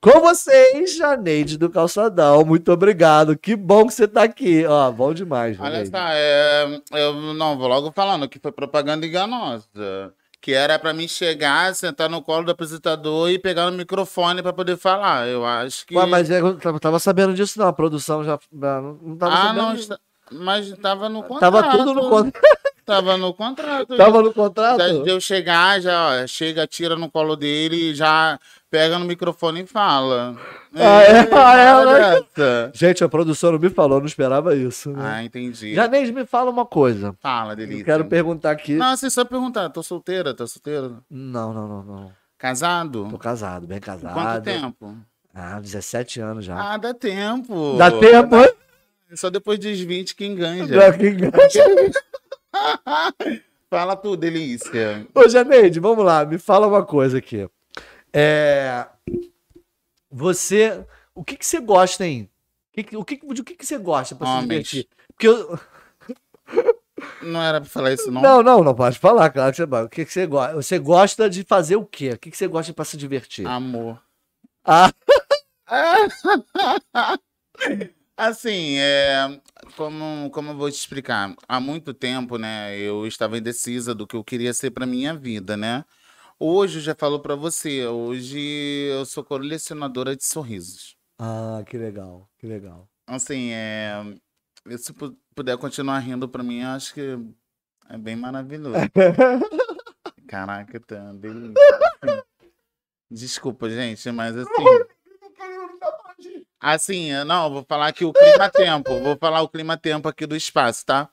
Com vocês, Janeide do Calçadão. Muito obrigado. Que bom que você tá aqui. Ó, bom demais, Olha Janeide. só, é, eu não vou logo falando que foi propaganda enganosa. Que era pra mim chegar, sentar no colo do apresentador e pegar no microfone pra poder falar. Eu acho que. Ué, mas eu tava- sabendo disso, não. A produção já. Não tava ah, não. está- Mas tava no contrato. Tava tudo no contrato. Tava no contrato. Tava no Já contrato. de eu chegar, já, ó, chega, tira no colo dele, já pega no microfone e fala. Ah, é? Ah, é, né? essa. Gente, a produção não me falou, não esperava isso. Né? Ah, entendi. Janês, me fala uma coisa. Fala, delícia. Eu quero perguntar aqui. Não, você só perguntar, tô solteira, tá solteiro? Não, não, não, não. Casado? Tô casado, bem casado. Quanto tempo? Ah, 17 anos já. Ah, dá tempo. Dá tempo, hein? Só depois dos 20 que enganja. Dá que engancha. Fala tu, delícia. Ô, Janeide, vamos lá, me fala uma coisa aqui. É... Você. O que, que você gosta, hein? O que, o que, de o que, que você gosta pra se Homens. divertir? Porque eu... Não era pra falar isso, não? Não, não, não pode falar, claro que você. O que, que você gosta? Você gosta de fazer o quê? O que, que você gosta pra se divertir? Amor. Ah, Assim, é, como, como eu vou te explicar? Há muito tempo, né, eu estava indecisa do que eu queria ser para minha vida, né? Hoje, eu já falo para você, hoje eu sou colecionadora de sorrisos. ah, que legal, que legal. Assim, é, se pu- puder continuar rindo para mim, eu acho que é bem maravilhoso. Caraca, tá delícia. Desculpa, gente, mas assim. Assim, eu- não, vou falar aqui o clima-tempo. Vou falar o clima-tempo aqui do espaço, tá?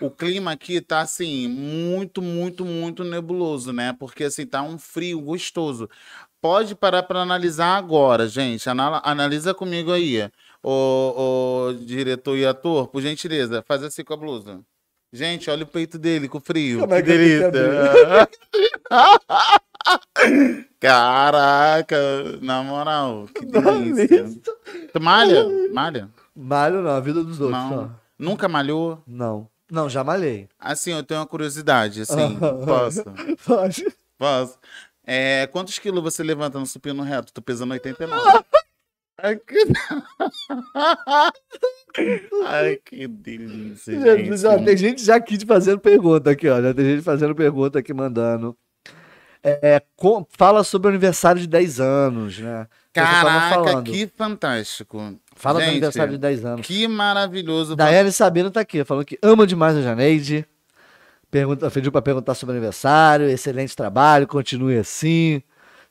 O clima aqui tá, assim, muito, muito, muito nebuloso, né? Porque, assim, tá um frio gostoso. Pode parar para analisar agora, gente. Analisa comigo aí. O, o diretor e ator, por gentileza, faz assim com a blusa. Gente, olha o peito dele com frio. Como é que que eu delícia. Caraca, na moral, que delícia. Tu malha? Malha? Malho não, a vida dos outros. Não. Não. Nunca malhou? Não, não já malhei. Assim, eu tenho uma curiosidade, assim, posso? Pode. Posso? É, quantos quilos você levanta no supino reto? Tô pesando 89. Ai, que... Ai, que delícia, gente. tem gente já aqui fazendo pergunta aqui, ó. Já tem gente fazendo pergunta aqui, mandando. É, com- fala sobre o aniversário de 10 anos, né? Caraca, que fantástico. Fala do Gente, aniversário de 10 anos. Que maravilhoso. Daiane Sabino tá aqui, falando que ama demais a Janeide. Pergunta, pediu pra perguntar sobre o aniversário. Excelente trabalho, continue assim.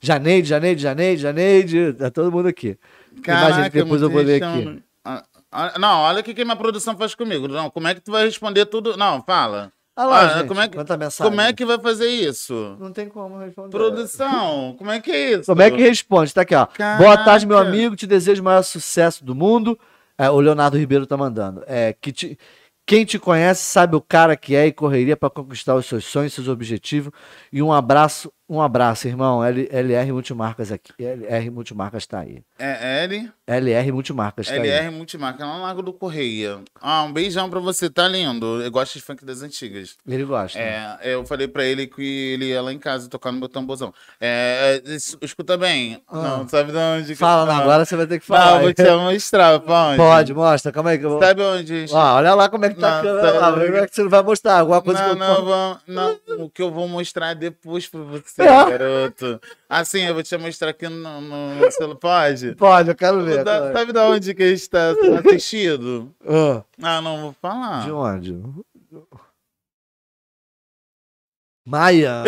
Janeide, Janeide, Janeide, Janeide. Tá todo mundo aqui. Tem mais gente, depois eu vou ler aqui. questão- Ah, ah, Não, olha o que que minha produção faz comigo. Não, como é que tu vai responder tudo? Não, fala. Olha lá, Ah, gente, como é que-. Como é que vai fazer isso? Não tem como responder. Produção, como é que é isso? Como é que responde? Tá aqui, ó. Caraca. Boa tarde, meu amigo. Te desejo o maior sucesso do mundo. É, o Leonardo Ribeiro tá mandando. É, que te- quem te conhece sabe o cara que é e correria para conquistar os seus sonhos, seus objetivos. E um abraço, um abraço, irmão. L- LR Multimarcas aqui. LR Multimarcas tá aí. É L, LR Multimarcas tá aí. LR Multimarca, lá no Largo do Correia. Ah, um beijão pra você, tá lindo. Eu gosto de funk das antigas. Ele gosta. É, eu falei pra ele que ele ia lá em casa tocar no meu tamborzão. É, é, es- escuta bem. Ah. Não, sabe de onde? que- Fala, não, não. agora você vai ter que Não, falar. vou te mostrar, pra onde? Pode, mostra. Calma aí que eu vou. Sabe onde? Ó, olha lá como é que tá a Não, câmera tá- lá. Como é que você não vai mostrar alguma coisa não, que eu não, vamos- não, o que eu vou mostrar é depois pra você, Ah. garoto. Assim, eu vou te mostrar aqui no, no celular. Pode? Pode, eu quero ver. Da- aí. sabe da onde que a gente tá assistindo? Ah, Ah, não vou falar. de onde? Maia.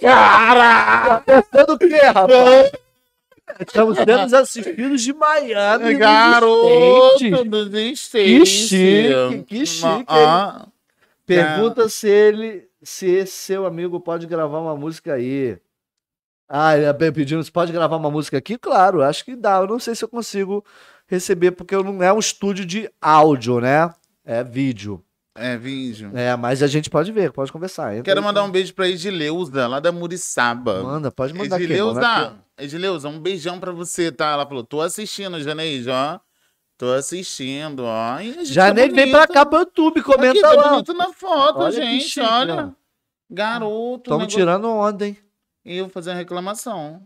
Cara! Tá pensando o quê, rapaz? Estamos sendo assistidos de Miami. Garoto States. dos Que States. chique, que chique, Ah, Pergunta se ele, se esse seu amigo pode gravar uma música aí. Ah, ele é bem pedindo se pode gravar uma música aqui? Claro, acho que dá. Eu não sei se eu consigo receber, porque não é um estúdio de áudio, né? É vídeo. é vídeo. É, mas a gente pode ver, pode conversar. Entra Quero aí, mandar um beijo pra Edileuza, lá da Muriçaba. Manda, pode mandar. Edileuza, aqui. Edileuza, um beijão pra você, tá? Ela falou, tô assistindo, Janeide, ó. Tô assistindo, ó. A gente Já tá nem vem pra cá pro YouTube, Aqui, comenta tá lá. bonito na foto, Olha gente, chique, olha. Garoto. Estamos negócio- tirando onda, hein? E eu vou fazer uma reclamação.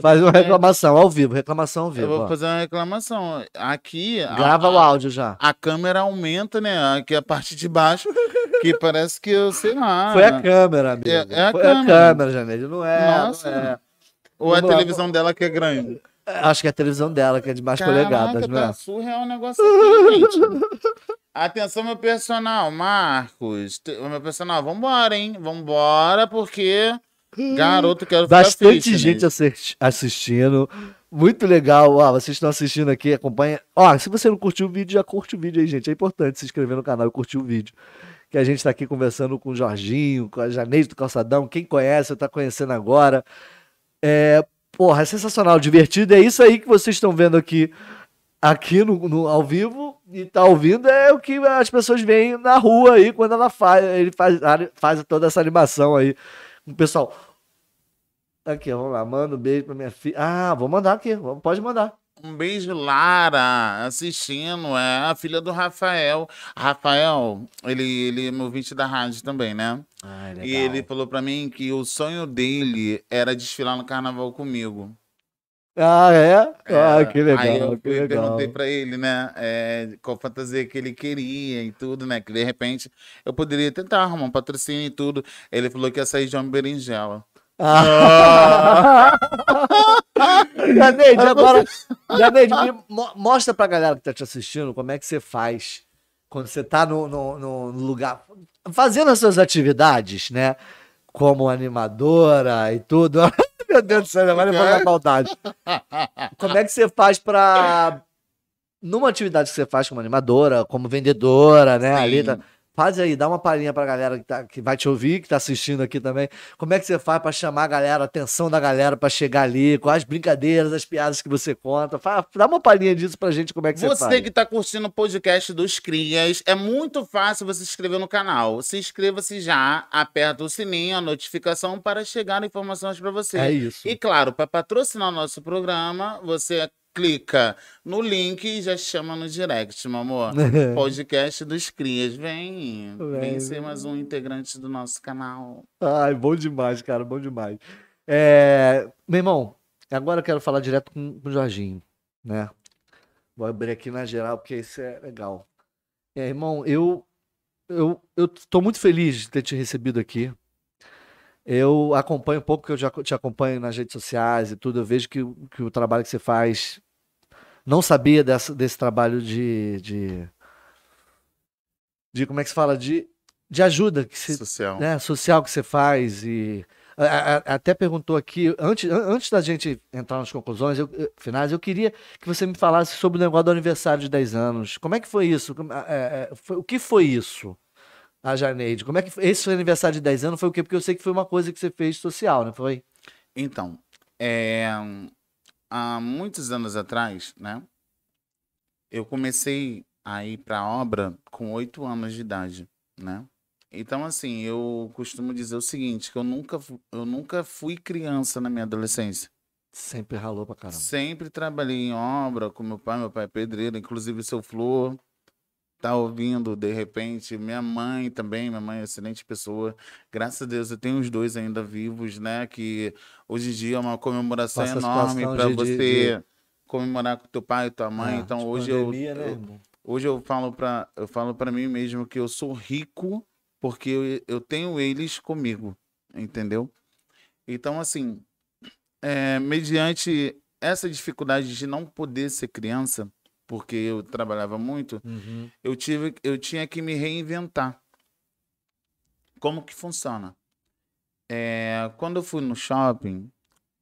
Faz uma reclamação ao vivo, reclamação ao Eu vivo. vou ó. fazer uma reclamação. Aqui. a- Grava a, o áudio já. A câmera aumenta, né? Aqui a parte de baixo, que parece que eu sei lá. Foi a câmera, amigo. É- é a Foi câmera. a câmera, Janeiro. Não é. Nossa. não é. Ou a Vamos lá. televisão dela que é grande. Acho que é a televisão dela, que é de mais polegadas, Caraca, não é? tá surreal o negócio aqui, gente. Atenção, meu personal, Marcos. Meu personal, vambora, hein? Vambora, porque. Garoto, quero ficar Bastante gente assisti- assistindo. Muito legal. Ó, vocês estão assistindo aqui, acompanha. Ó, se você não curtiu o vídeo, já curte o vídeo aí, gente. É importante se inscrever no canal e curtir o vídeo. Que a gente tá aqui conversando com o Jorginho, com a Janeide do Calçadão. Quem conhece, tá conhecendo agora. É, porra, é sensacional, divertido. É isso aí que vocês estão vendo aqui, aqui no, no- ao vivo. E tá ouvindo é o que as pessoas veem na rua aí quando ela faz, ele faz, faz toda essa animação aí. O pessoal, Aqui, ó, vamos lá. Manda um beijo pra minha filha. Ah, vou mandar aqui. Pode mandar. Um beijo, Lara, assistindo. É a filha do Rafael. Rafael, ele, ele é meu ouvinte da rádio também, né? Ai, E ele falou pra mim que o sonho dele era desfilar no carnaval comigo. Ah, é? Ah, É, que legal. Aí eu que legal. perguntei pra ele, né, é, qual fantasia que ele queria e tudo, né, que de repente eu poderia tentar arrumar um patrocínio e tudo. Ele falou que ia sair de homem berinjela. Ah. Janeide, agora. Janeide, mo- mostra pra galera que tá te assistindo como é que você faz quando você tá no, no, no lugar. Fazendo as suas atividades, né? Como animadora e tudo. Meu Deus do céu, vai levar na maldade. Como é que você faz pra. Numa atividade que você faz como animadora, como vendedora, né? Sim. Ali, tá- Faz aí, dá uma palhinha pra galera que, tá, que vai te ouvir, que tá assistindo aqui também. Como é que você faz pra chamar a galera, a atenção da galera pra chegar ali? Quais brincadeiras, as piadas que você conta? Dá uma palhinha disso pra gente, como é que você, Você faz. que tá curtindo o podcast dos Crias, é muito fácil você se inscrever no canal. Se inscreva-se já, aperta o sininho, a notificação para chegar informações para você. É isso. E claro, para patrocinar o nosso programa, você clica no link e já chama no direct, meu amor. Podcast dos Crias. Vem, vem, Vem, ser mais um integrante do nosso canal. Ai, bom demais, cara, bom demais. É, meu irmão, agora eu quero falar direto com, com o Jorginho, né? Vou abrir aqui na geral, porque isso é legal. É, irmão, eu, eu, eu tô muito feliz de ter te recebido aqui. Eu acompanho um pouco, que eu já te acompanho nas redes sociais e tudo. Eu vejo que, o- que o trabalho que você faz. Não sabia dessa, desse trabalho de, de. De como é que se fala? De, de ajuda que você, Social. né, social que você faz e a- a- até perguntou aqui antes, an- antes da gente entrar nas conclusões eu, finais eu queria que você me falasse sobre o negócio do aniversário de 10 anos como é que foi isso é, é, foi- o que foi isso a Janeide como é que foi, esse seu aniversário de 10 anos foi o quê porque eu sei que foi uma coisa que você fez social não foi Então, é, há muitos anos atrás, né? Eu comecei a ir para a obra com oito anos de idade, né? Então, assim, eu costumo dizer o seguinte, que eu nunca, eu nunca fui criança na minha adolescência. sempre ralou pra caramba Sempre trabalhei em obra com meu pai, meu pai é pedreiro, inclusive o seu Flor tá ouvindo de repente, minha mãe também, minha mãe é excelente pessoa. Graças a Deus eu tenho os dois ainda vivos, né, que hoje em dia é uma comemoração Com essa enorme para de- de- você comemorar com teu pai e tua mãe. É, então hoje eu, pandemia, né, eu- hoje eu falo para eu falo para mim mesmo que eu sou rico porque eu, eu tenho eles comigo, entendeu? Então assim, é, mediante essa dificuldade de não poder ser criança, porque eu trabalhava muito, Uhum. eu tive, eu tinha que me reinventar. Como que funciona? É, quando eu fui no shopping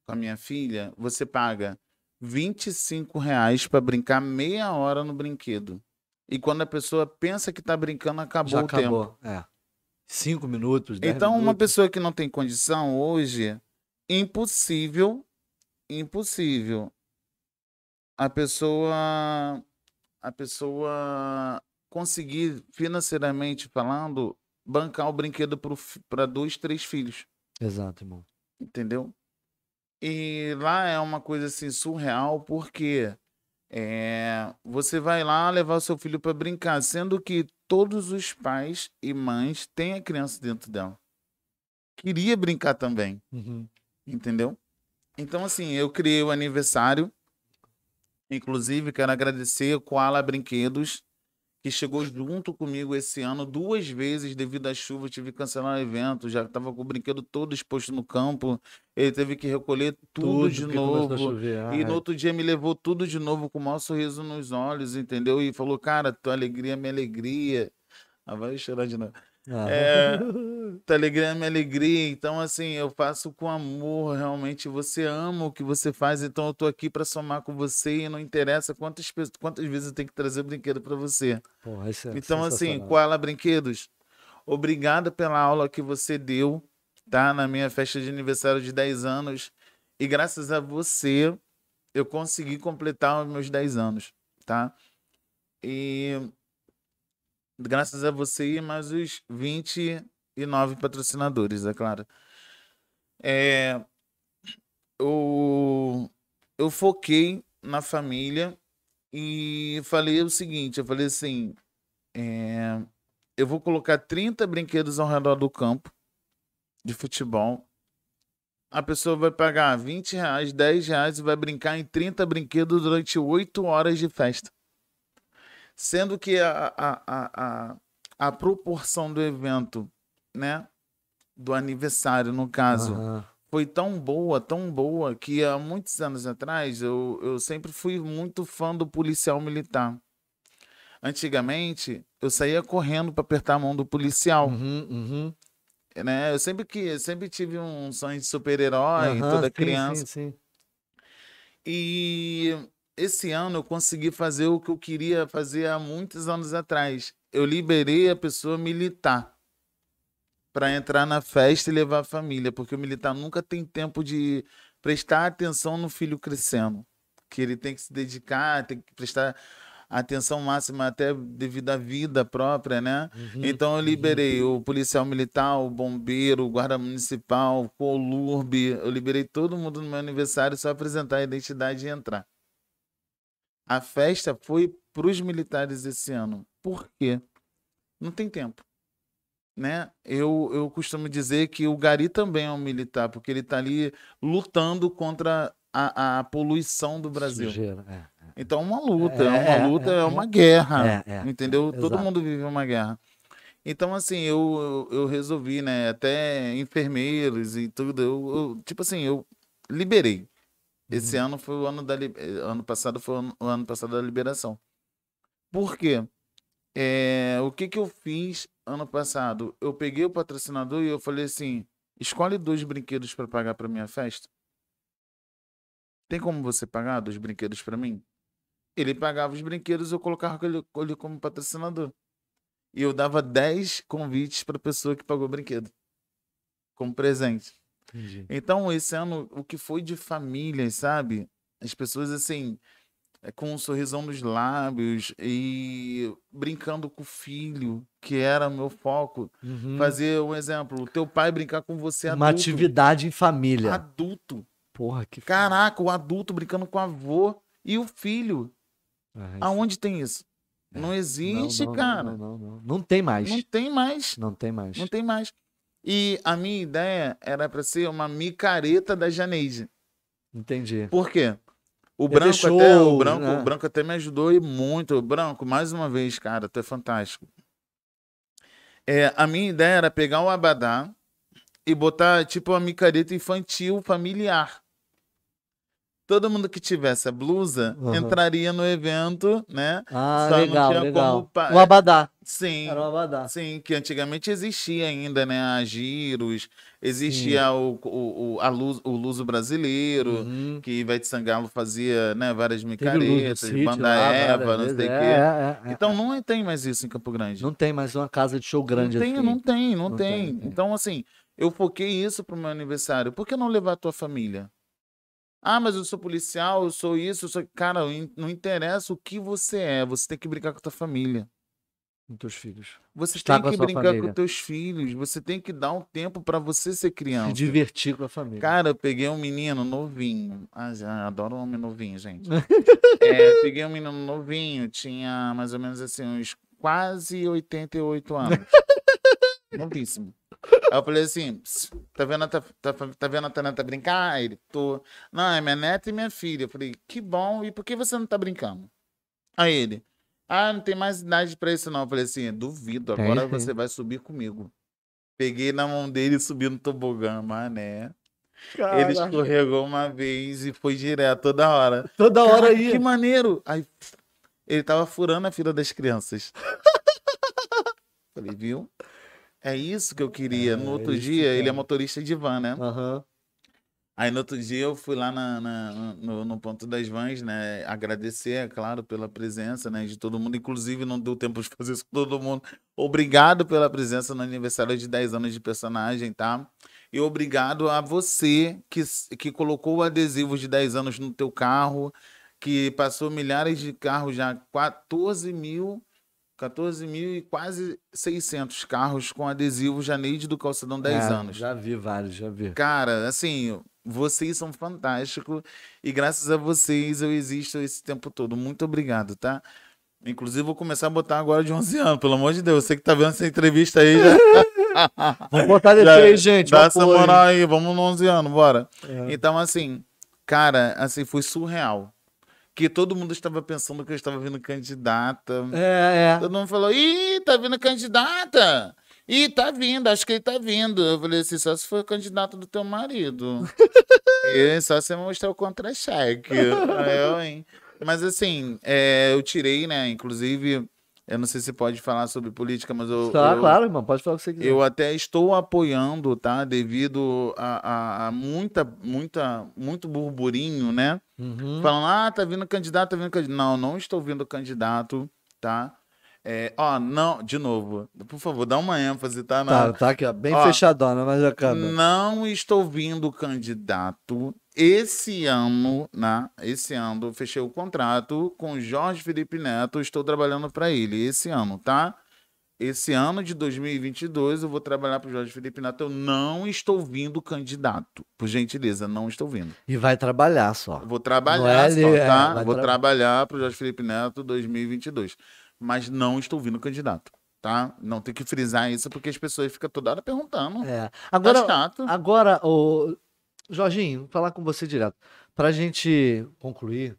com a minha filha, você paga 25 reais para brincar meia hora no brinquedo. E quando a pessoa pensa que tá brincando, acabou já o tempo. acabou é cinco minutos dez Então, uma minutos. pessoa que não tem condição hoje, impossível, impossível. A pessoa, a pessoa conseguir financeiramente falando, bancar o brinquedo para dois, três filhos, exato irmão entendeu? E lá é uma coisa assim surreal, porque é, você vai lá levar o seu filho para brincar, sendo que todos os pais e mães têm a criança dentro dela. Queria brincar também, Uhum. entendeu? Então, assim, eu criei o aniversário. Inclusive, quero agradecer o Koala Brinquedos, que chegou junto comigo esse ano duas vezes devido à chuva. Tive que cancelar o evento, já estava com o brinquedo todo exposto no campo. Ele teve que recolher tudo, de começou a novo. E no outro dia me levou tudo de novo com o maior sorriso nos olhos, entendeu? E falou, cara, tua alegria é minha alegria. Ah, vai chorar de novo. Ah. É, tua alegria é minha alegria. Então, assim, eu faço com amor, realmente. Você ama o que você faz, então eu tô aqui para somar com você e não interessa quantas, quantas vezes eu tenho que trazer brinquedo para você. Porra, é Então, assim. Koala Brinquedos, obrigado pela aula que você deu, tá? Na minha festa de aniversário de 10 anos. E graças a você, eu consegui completar os meus 10 anos, tá? E graças a você e mais os 29 patrocinadores, é claro. É, eu, eu foquei na família e falei o seguinte, eu falei assim, é, eu vou colocar 30 brinquedos ao redor do campo de futebol. A pessoa vai pagar 20 reais, 10 reais e vai brincar em 30 brinquedos durante 8 horas de festa. Sendo que a, a, a, a, a proporção do evento, né? Do aniversário, no caso, Aham. foi tão boa, tão boa, que há muitos anos atrás eu, eu sempre fui muito fã do policial militar. Antigamente, eu saía correndo para apertar a mão do policial, Uhum, uhum. né? Eu sempre que sempre tive um sonho de super-herói, toda sim, criança. Sim, sim. E esse ano eu consegui fazer o que eu queria fazer há muitos anos atrás. Eu liberei a pessoa militar para entrar na festa e levar a família, porque o militar nunca tem tempo de prestar atenção no filho crescendo, que ele tem que se dedicar, tem que prestar atenção máxima até devido à vida própria, né? Uhum, Então eu liberei o policial militar, o bombeiro, o guarda municipal, o colurbe, eu liberei todo mundo no meu aniversário só apresentar a identidade e entrar. A festa foi para os militares esse ano. Por quê? Não tem tempo. Né? Eu, eu costumo dizer que o Gari também é um militar, porque ele está ali lutando contra a, a poluição do Brasil. Sujeira, é. Então é uma luta, É, é, uma é, luta, é, é, é. uma guerra. É, é, entendeu? Todo exato. mundo vive uma guerra. Então, assim, eu, eu, eu resolvi, né? Até enfermeiros e tudo. Eu, eu- tipo assim, eu liberei. Esse Uhum. ano foi o ano da. eh, Ano passado foi o ano- o ano passado da liberação. Por quê? É, o que, que eu fiz ano passado? Eu peguei o patrocinador e eu falei assim: escolhe dois brinquedos para pagar para minha festa. Tem como você pagar dois brinquedos para mim? Ele pagava os brinquedos, eu colocava ele, ele como patrocinador. E eu dava 10 convites para pessoa que pagou o brinquedo. Como presente. Entendi. Então, esse ano, o que foi de família, sabe? As pessoas, assim, é, com um sorrisão nos lábios e brincando com o filho, que era o meu foco. Uhum. Fazer um exemplo, o teu pai brincar com você adulto. Uma atividade em família. Adulto. Porra, que. Caraca, o adulto brincando com o avô e o filho. Ah, Aonde tem isso? É. Não Não, existe, não, cara. Não, não, não, não tem mais. Não tem mais. Não tem mais. Não tem mais. E a minha ideia era para ser uma micareta da Janeide. Entendi. Por quê? O branco, até, o, branco, né? o branco até me ajudou e muito. O branco, mais uma vez, cara, tu é fantástico. É, a minha ideia era pegar o abadá e botar tipo uma micareta infantil familiar. Todo mundo que tivesse a blusa Aham. entraria no evento, né? Ah, Só não legal, tinha legal. como O Abadá. Sim. Era o Abadá. Sim, que antigamente existia ainda, né? A Giros, existia o, o, o, a luz, o Luso Brasileiro, Uhum. que Ivete Sangalo fazia né, várias micaretas, Banda lá, Eva, não sei o vezes. quê. É, é, é, é. Então não tem mais isso em Campo Grande. Não tem mais uma casa de show grande não tem, assim. não tem, não, Não tem. tem, é. Então, assim, eu foquei isso pro meu aniversário. Por que não levar a tua família? Ah, mas eu sou policial, eu sou isso, eu sou. Cara, não interessa o que você é, você tem que brincar com a tua família. Com teus filhos. Você Estar tem que brincar família. com teus filhos, você tem que dar um tempo para você ser Se criança. divertir com a família. Cara, eu peguei um menino novinho. Ah, já adoro homem novinho, gente. É, peguei um menino novinho, tinha mais ou menos assim, uns quase 88 anos. Novíssimo. Aí eu falei assim, "Ps, tá vendo, a tá, tá, tá vendo a Tanata brincar? Aí ele, tô. Não, é minha neta e minha filha. Eu falei, que bom, e por que você não tá brincando? Aí ele, ah, não tem mais idade pra isso não. Eu falei assim, duvido, agora sim. você vai subir comigo. Peguei na mão dele e subi no tobogã, mané. Ele escorregou uma vez e foi direto toda hora. Toda hora aí. Que maneiro! Aí ele tava furando a fila das crianças. Falei, viu? É isso que eu queria. É, no outro dia, ele é motorista de van, né? Aham. Aí no outro dia eu fui lá na, na- no, no ponto das vans, né? Agradecer, é claro, pela presença, né? De todo mundo. Inclusive, não deu tempo de fazer isso com todo mundo. Obrigado pela presença no aniversário de 10 anos de personagem, tá? E obrigado a você que, que colocou o adesivo de 10 anos no teu carro, que passou milhares de carros já, 14 mil, 14 mil e quase 600 carros com adesivo Janeide do Calçadão 10 É, anos. Já vi vários, já vi. Cara, assim, vocês são fantásticos e graças a vocês eu existo esse tempo todo. Muito obrigado, tá? Inclusive, vou começar a botar agora de 11 anos, pelo amor de Deus. Você que tá vendo essa entrevista aí, já, Vamos botar já aí, gente. dá essa moral aí, vamos no 11 anos, bora. É. Então, assim, cara, assim, foi surreal. Que todo mundo estava pensando que eu estava vindo candidata. É, é. Todo mundo falou, ih, tá vindo candidata. Ih, tá vindo, acho que ele tá vindo. Eu falei assim, só se for candidato do teu marido. e só se mostrar o contra-cheque. Eu, hein? Mas assim, é, eu tirei, né? Inclusive, eu não sei se pode falar sobre política, mas eu. Tá, eu, claro, irmão. Pode falar o que você quiser. eu até estou apoiando, tá? Devido a, a- a muita, muita, muito burburinho, né? Uhum. Falando, ah, tá vindo candidato, tá vindo candidato. Não, não estou vindo candidato, tá? É, ó, não, de novo, por favor, dá uma ênfase, tá? Tá, Na, tá aqui, ó. Bem Ó, fechadona, mas acaba. não estou vindo candidato. Esse ano, né? Esse ano, fechei o contrato com Jorge Felipe Neto, estou trabalhando para ele esse ano, tá? Esse ano de 2022 eu vou trabalhar para o Jorge Felipe Neto. Eu não estou vindo candidato. Por gentileza, não estou vindo. E vai trabalhar só. Vou trabalhar, é só, ali, é, tá? vai Vou tra- trabalhar para o Jorge Felipe Neto 2022. Mas não estou vindo candidato, tá? Não tem que frisar isso porque as pessoas ficam toda hora perguntando. É. Agora, Agora, chato. agora, o Jorginho, vou falar com você direto. Pra gente concluir,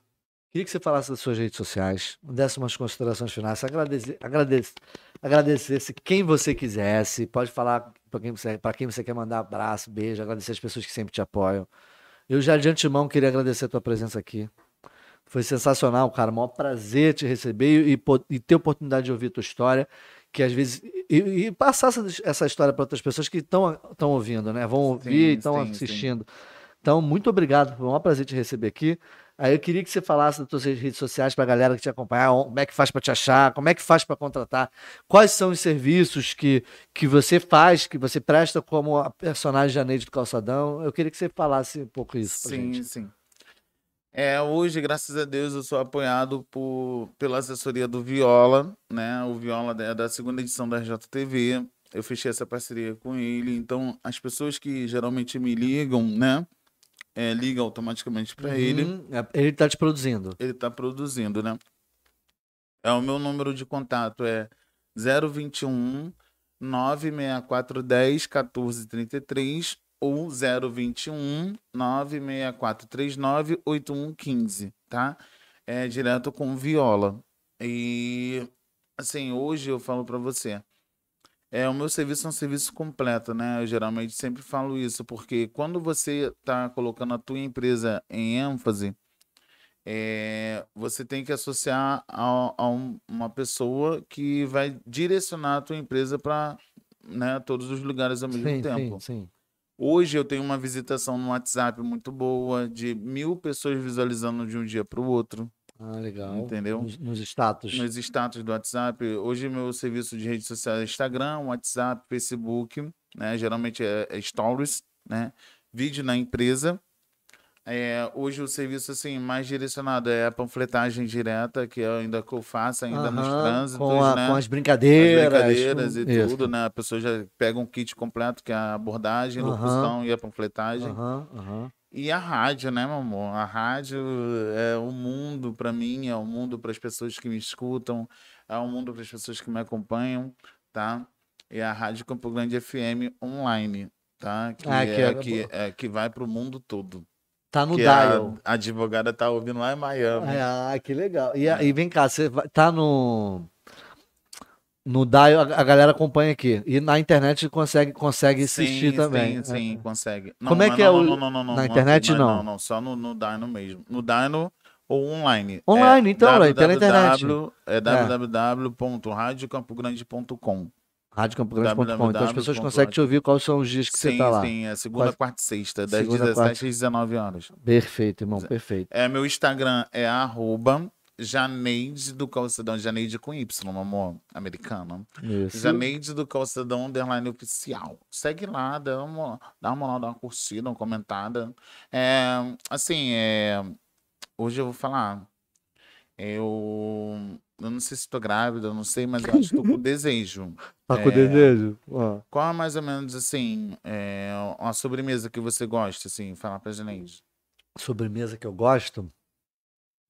queria que você falasse das suas redes sociais, desse umas considerações finais, agradecer, agradecer, agradecesse quem você quisesse, pode falar para quem, você- quem você quer mandar abraço, beijo, agradecer as pessoas que sempre te apoiam. Eu já de antemão queria agradecer a tua presença aqui. Foi sensacional, cara. Maior prazer te receber e, po- e ter a oportunidade de ouvir a tua história, que às vezes. E, e passar essa, essa história para outras pessoas que estão ouvindo, né? Vão ouvir e estão sim, sim. assistindo. Então, muito obrigado. Foi um maior prazer te receber aqui. Aí eu queria que você falasse das tuas redes sociais para a galera que te acompanhar, como é que faz para te achar, como é que faz para contratar, quais são os serviços que, que você faz, que você presta como a personagem Janeide do Calçadão. Eu queria que você falasse um pouco isso Sim, gente. sim. É, hoje, graças a Deus, eu sou apoiado por, pela assessoria do Viola, né? O Viola é da segunda edição da RJTV. Eu fechei essa parceria com ele. Então, as pessoas que geralmente me ligam, né? É, ligam automaticamente para ele. Uhum, é, Ele tá te produzindo. Ele tá produzindo, né? É o meu número de contato é 021 96410 1433 ou 021 96439 8115, tá? É direto com viola. E assim, hoje eu falo para você, é o meu serviço é um serviço completo, né? Eu geralmente sempre falo isso, porque quando você tá colocando a tua empresa em ênfase, é, você tem que associar a, a um- uma pessoa que vai direcionar a tua empresa para né, todos os lugares ao mesmo Sim, tempo. sim, sim. Hoje eu tenho uma visitação no WhatsApp muito boa, de mil pessoas visualizando de um dia para o outro, Ah, legal. entendeu? Nos, nos status. Nos status do WhatsApp. Hoje meu serviço de rede social é Instagram, WhatsApp, Facebook, né? Geralmente é, é Stories, né? Vídeo na empresa. É, hoje o serviço assim mais direcionado é a panfletagem direta, que é ainda que eu faço ainda nos Aham, trânsitos, com, a- né? com as As brincadeiras. brincadeiras e isso. tudo, né? A pessoa já pega um kit completo, que é a abordagem, Aham. locução e a panfletagem. Aham. E a rádio, né, meu amor? A rádio é o mundo para mim, é o mundo para as pessoas que me escutam, é o mundo para as pessoas que me acompanham, tá? e a Rádio Campo Grande FM online, tá? Que, Ah, que é, é- que, é, que vai pro mundo todo. Tá no dial. a, a advogada tá ouvindo lá em Miami. Ah, que legal. E, e vem cá, você vai- tá no. No dial, a, a galera acompanha aqui. E na internet consegue, consegue assistir sim, também. Sim, sim, consegue. Como é que é não, o- não, não, não, não, na não, internet, não, não? Não, não, só no, no Dino mesmo. No Dino ou online. Online, É então, Léo, pela internet. www É www.radiocampogrande.com. Radiocampo.grande.com. Então as pessoas conseguem te ouvir quais são os dias que Sim, você tá lá. sim, é segunda, Quase- quarta e sexta, das Segunda, 17 quarta. às 19 horas. Perfeito, irmão, perfeito. É, meu Instagram é arroba Janeide do Calçadão, Janeide com Y, meu amor, americano. Isso. Janeide do Calçadão Underline Oficial. Segue lá, dá uma, dá uma, dá uma curtida, uma comentada. É, assim, é, hoje eu vou falar. Eu, eu não sei se estou grávida, eu não sei, mas eu acho que estou com desejo. Tá com É. desejo? Ó. Qual é mais ou menos assim, é, uma sobremesa que você gosta, assim, falar pra Janeide? Sobremesa que eu gosto.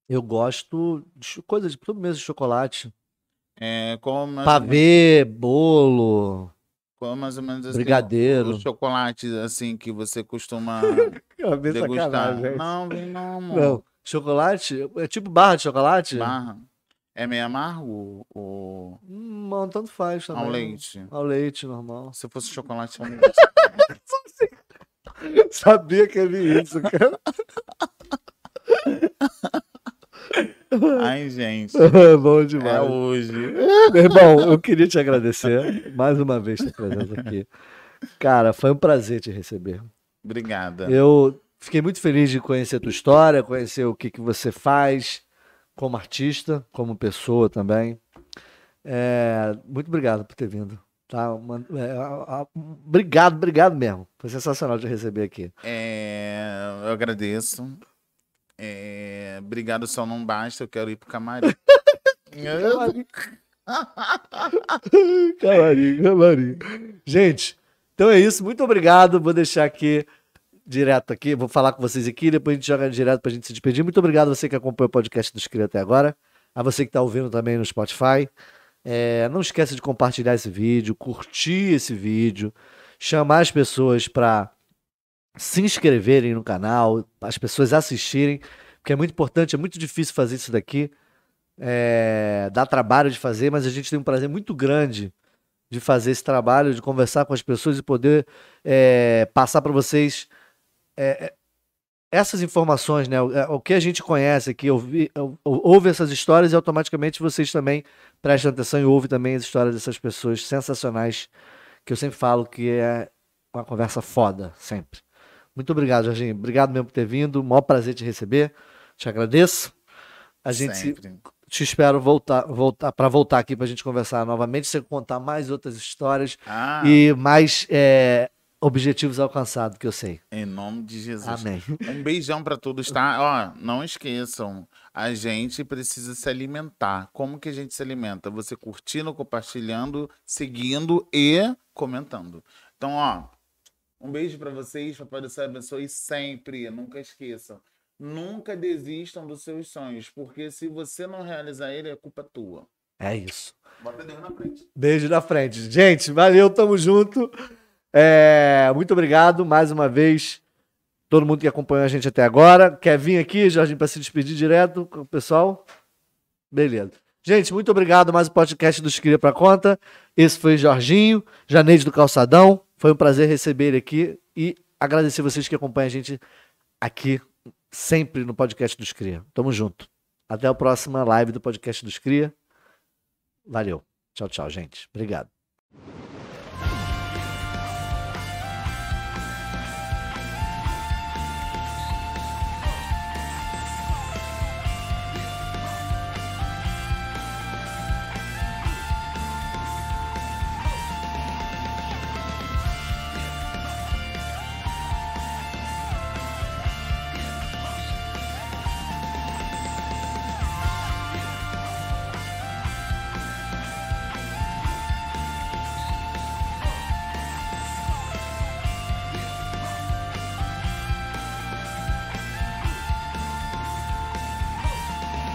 Eu gosto de cho- coisa de sobremesa de chocolate. É, qual mais, Pavê, bolo, qual é mais ou menos assim, brigadeiro. o chocolate, assim, que você costuma É degustar? sacanagem. Não, vem não, amor. Não, chocolate? É tipo barra de chocolate? Barra. É meio amargo o Hum, Não, tanto faz também. ao leite? Ao leite, normal. Se fosse chocolate ao leite. Sabia que ia vir isso, cara. Ai, gente. Bom É demais. hoje. Meu irmão, eu queria te agradecer mais uma vez por presença aqui. Cara, foi um prazer te receber. Obrigada. Eu fiquei muito feliz de conhecer a tua história, conhecer o que, que você faz como artista, como pessoa também. É, muito obrigado por ter vindo. Tá? Uma- é, a- a- obrigado, obrigado mesmo. Foi sensacional te receber aqui. É, eu agradeço. É, obrigado, só não basta. Eu quero ir pro camarim. Camarim, camarim. Gente, então é isso. Muito obrigado. Vou deixar aqui direto aqui. Vou falar com vocês aqui. Depois a gente joga direto pra gente se despedir. Muito obrigado a você que acompanha o podcast dos Cria até agora. A você que tá ouvindo também no Spotify. É, não esqueça de compartilhar esse vídeo, curtir esse vídeo, chamar as pessoas para se inscreverem no canal, as pessoas assistirem, porque é muito importante, é muito difícil fazer isso daqui. É, dá trabalho de fazer, mas a gente tem um prazer muito grande de fazer esse trabalho, de conversar com as pessoas e poder é, passar para vocês é, é, essas informações, né? O, é, o que a gente conhece aqui, ouvi, ou- ou- ouve essas histórias e automaticamente vocês também prestam atenção e ouvem também as histórias dessas pessoas sensacionais, que eu sempre falo que é uma conversa foda, sempre. Muito obrigado, Jorginho. Obrigado mesmo por ter vindo. Maior prazer te receber. Te agradeço. A gente se- Sempre. te espero voltar, voltar para voltar aqui para a gente conversar novamente, você contar mais outras histórias Ah, e mais é, objetivos alcançados, que eu sei. em nome de Jesus. Amém. Um beijão pra todos, tá? Ó, não esqueçam, a gente precisa se alimentar. Como que a gente se alimenta? Você curtindo, compartilhando, seguindo e comentando. Então, ó, um beijo pra vocês, Papai do Céu abençoe sempre. Nunca esqueçam. Nunca desistam dos seus sonhos, porque se você não realizar ele, é culpa tua. É isso. Bota Deus na frente. Beijo na frente. Gente, valeu, tamo junto. É, muito obrigado mais uma vez. Todo mundo que acompanhou a gente até agora. Quer vir aqui, Jorginho, para se despedir direto com o pessoal? Beleza. Gente, muito obrigado. Mais um podcast do Escria pra Conta. Esse foi Jorginho, Janeide do Calçadão. Foi um prazer receber ele aqui e agradecer vocês que acompanham a gente aqui sempre no podcast dos Cria. Tamo junto. Até a próxima live do podcast dos Cria. Valeu. Tchau, tchau, gente. Obrigado.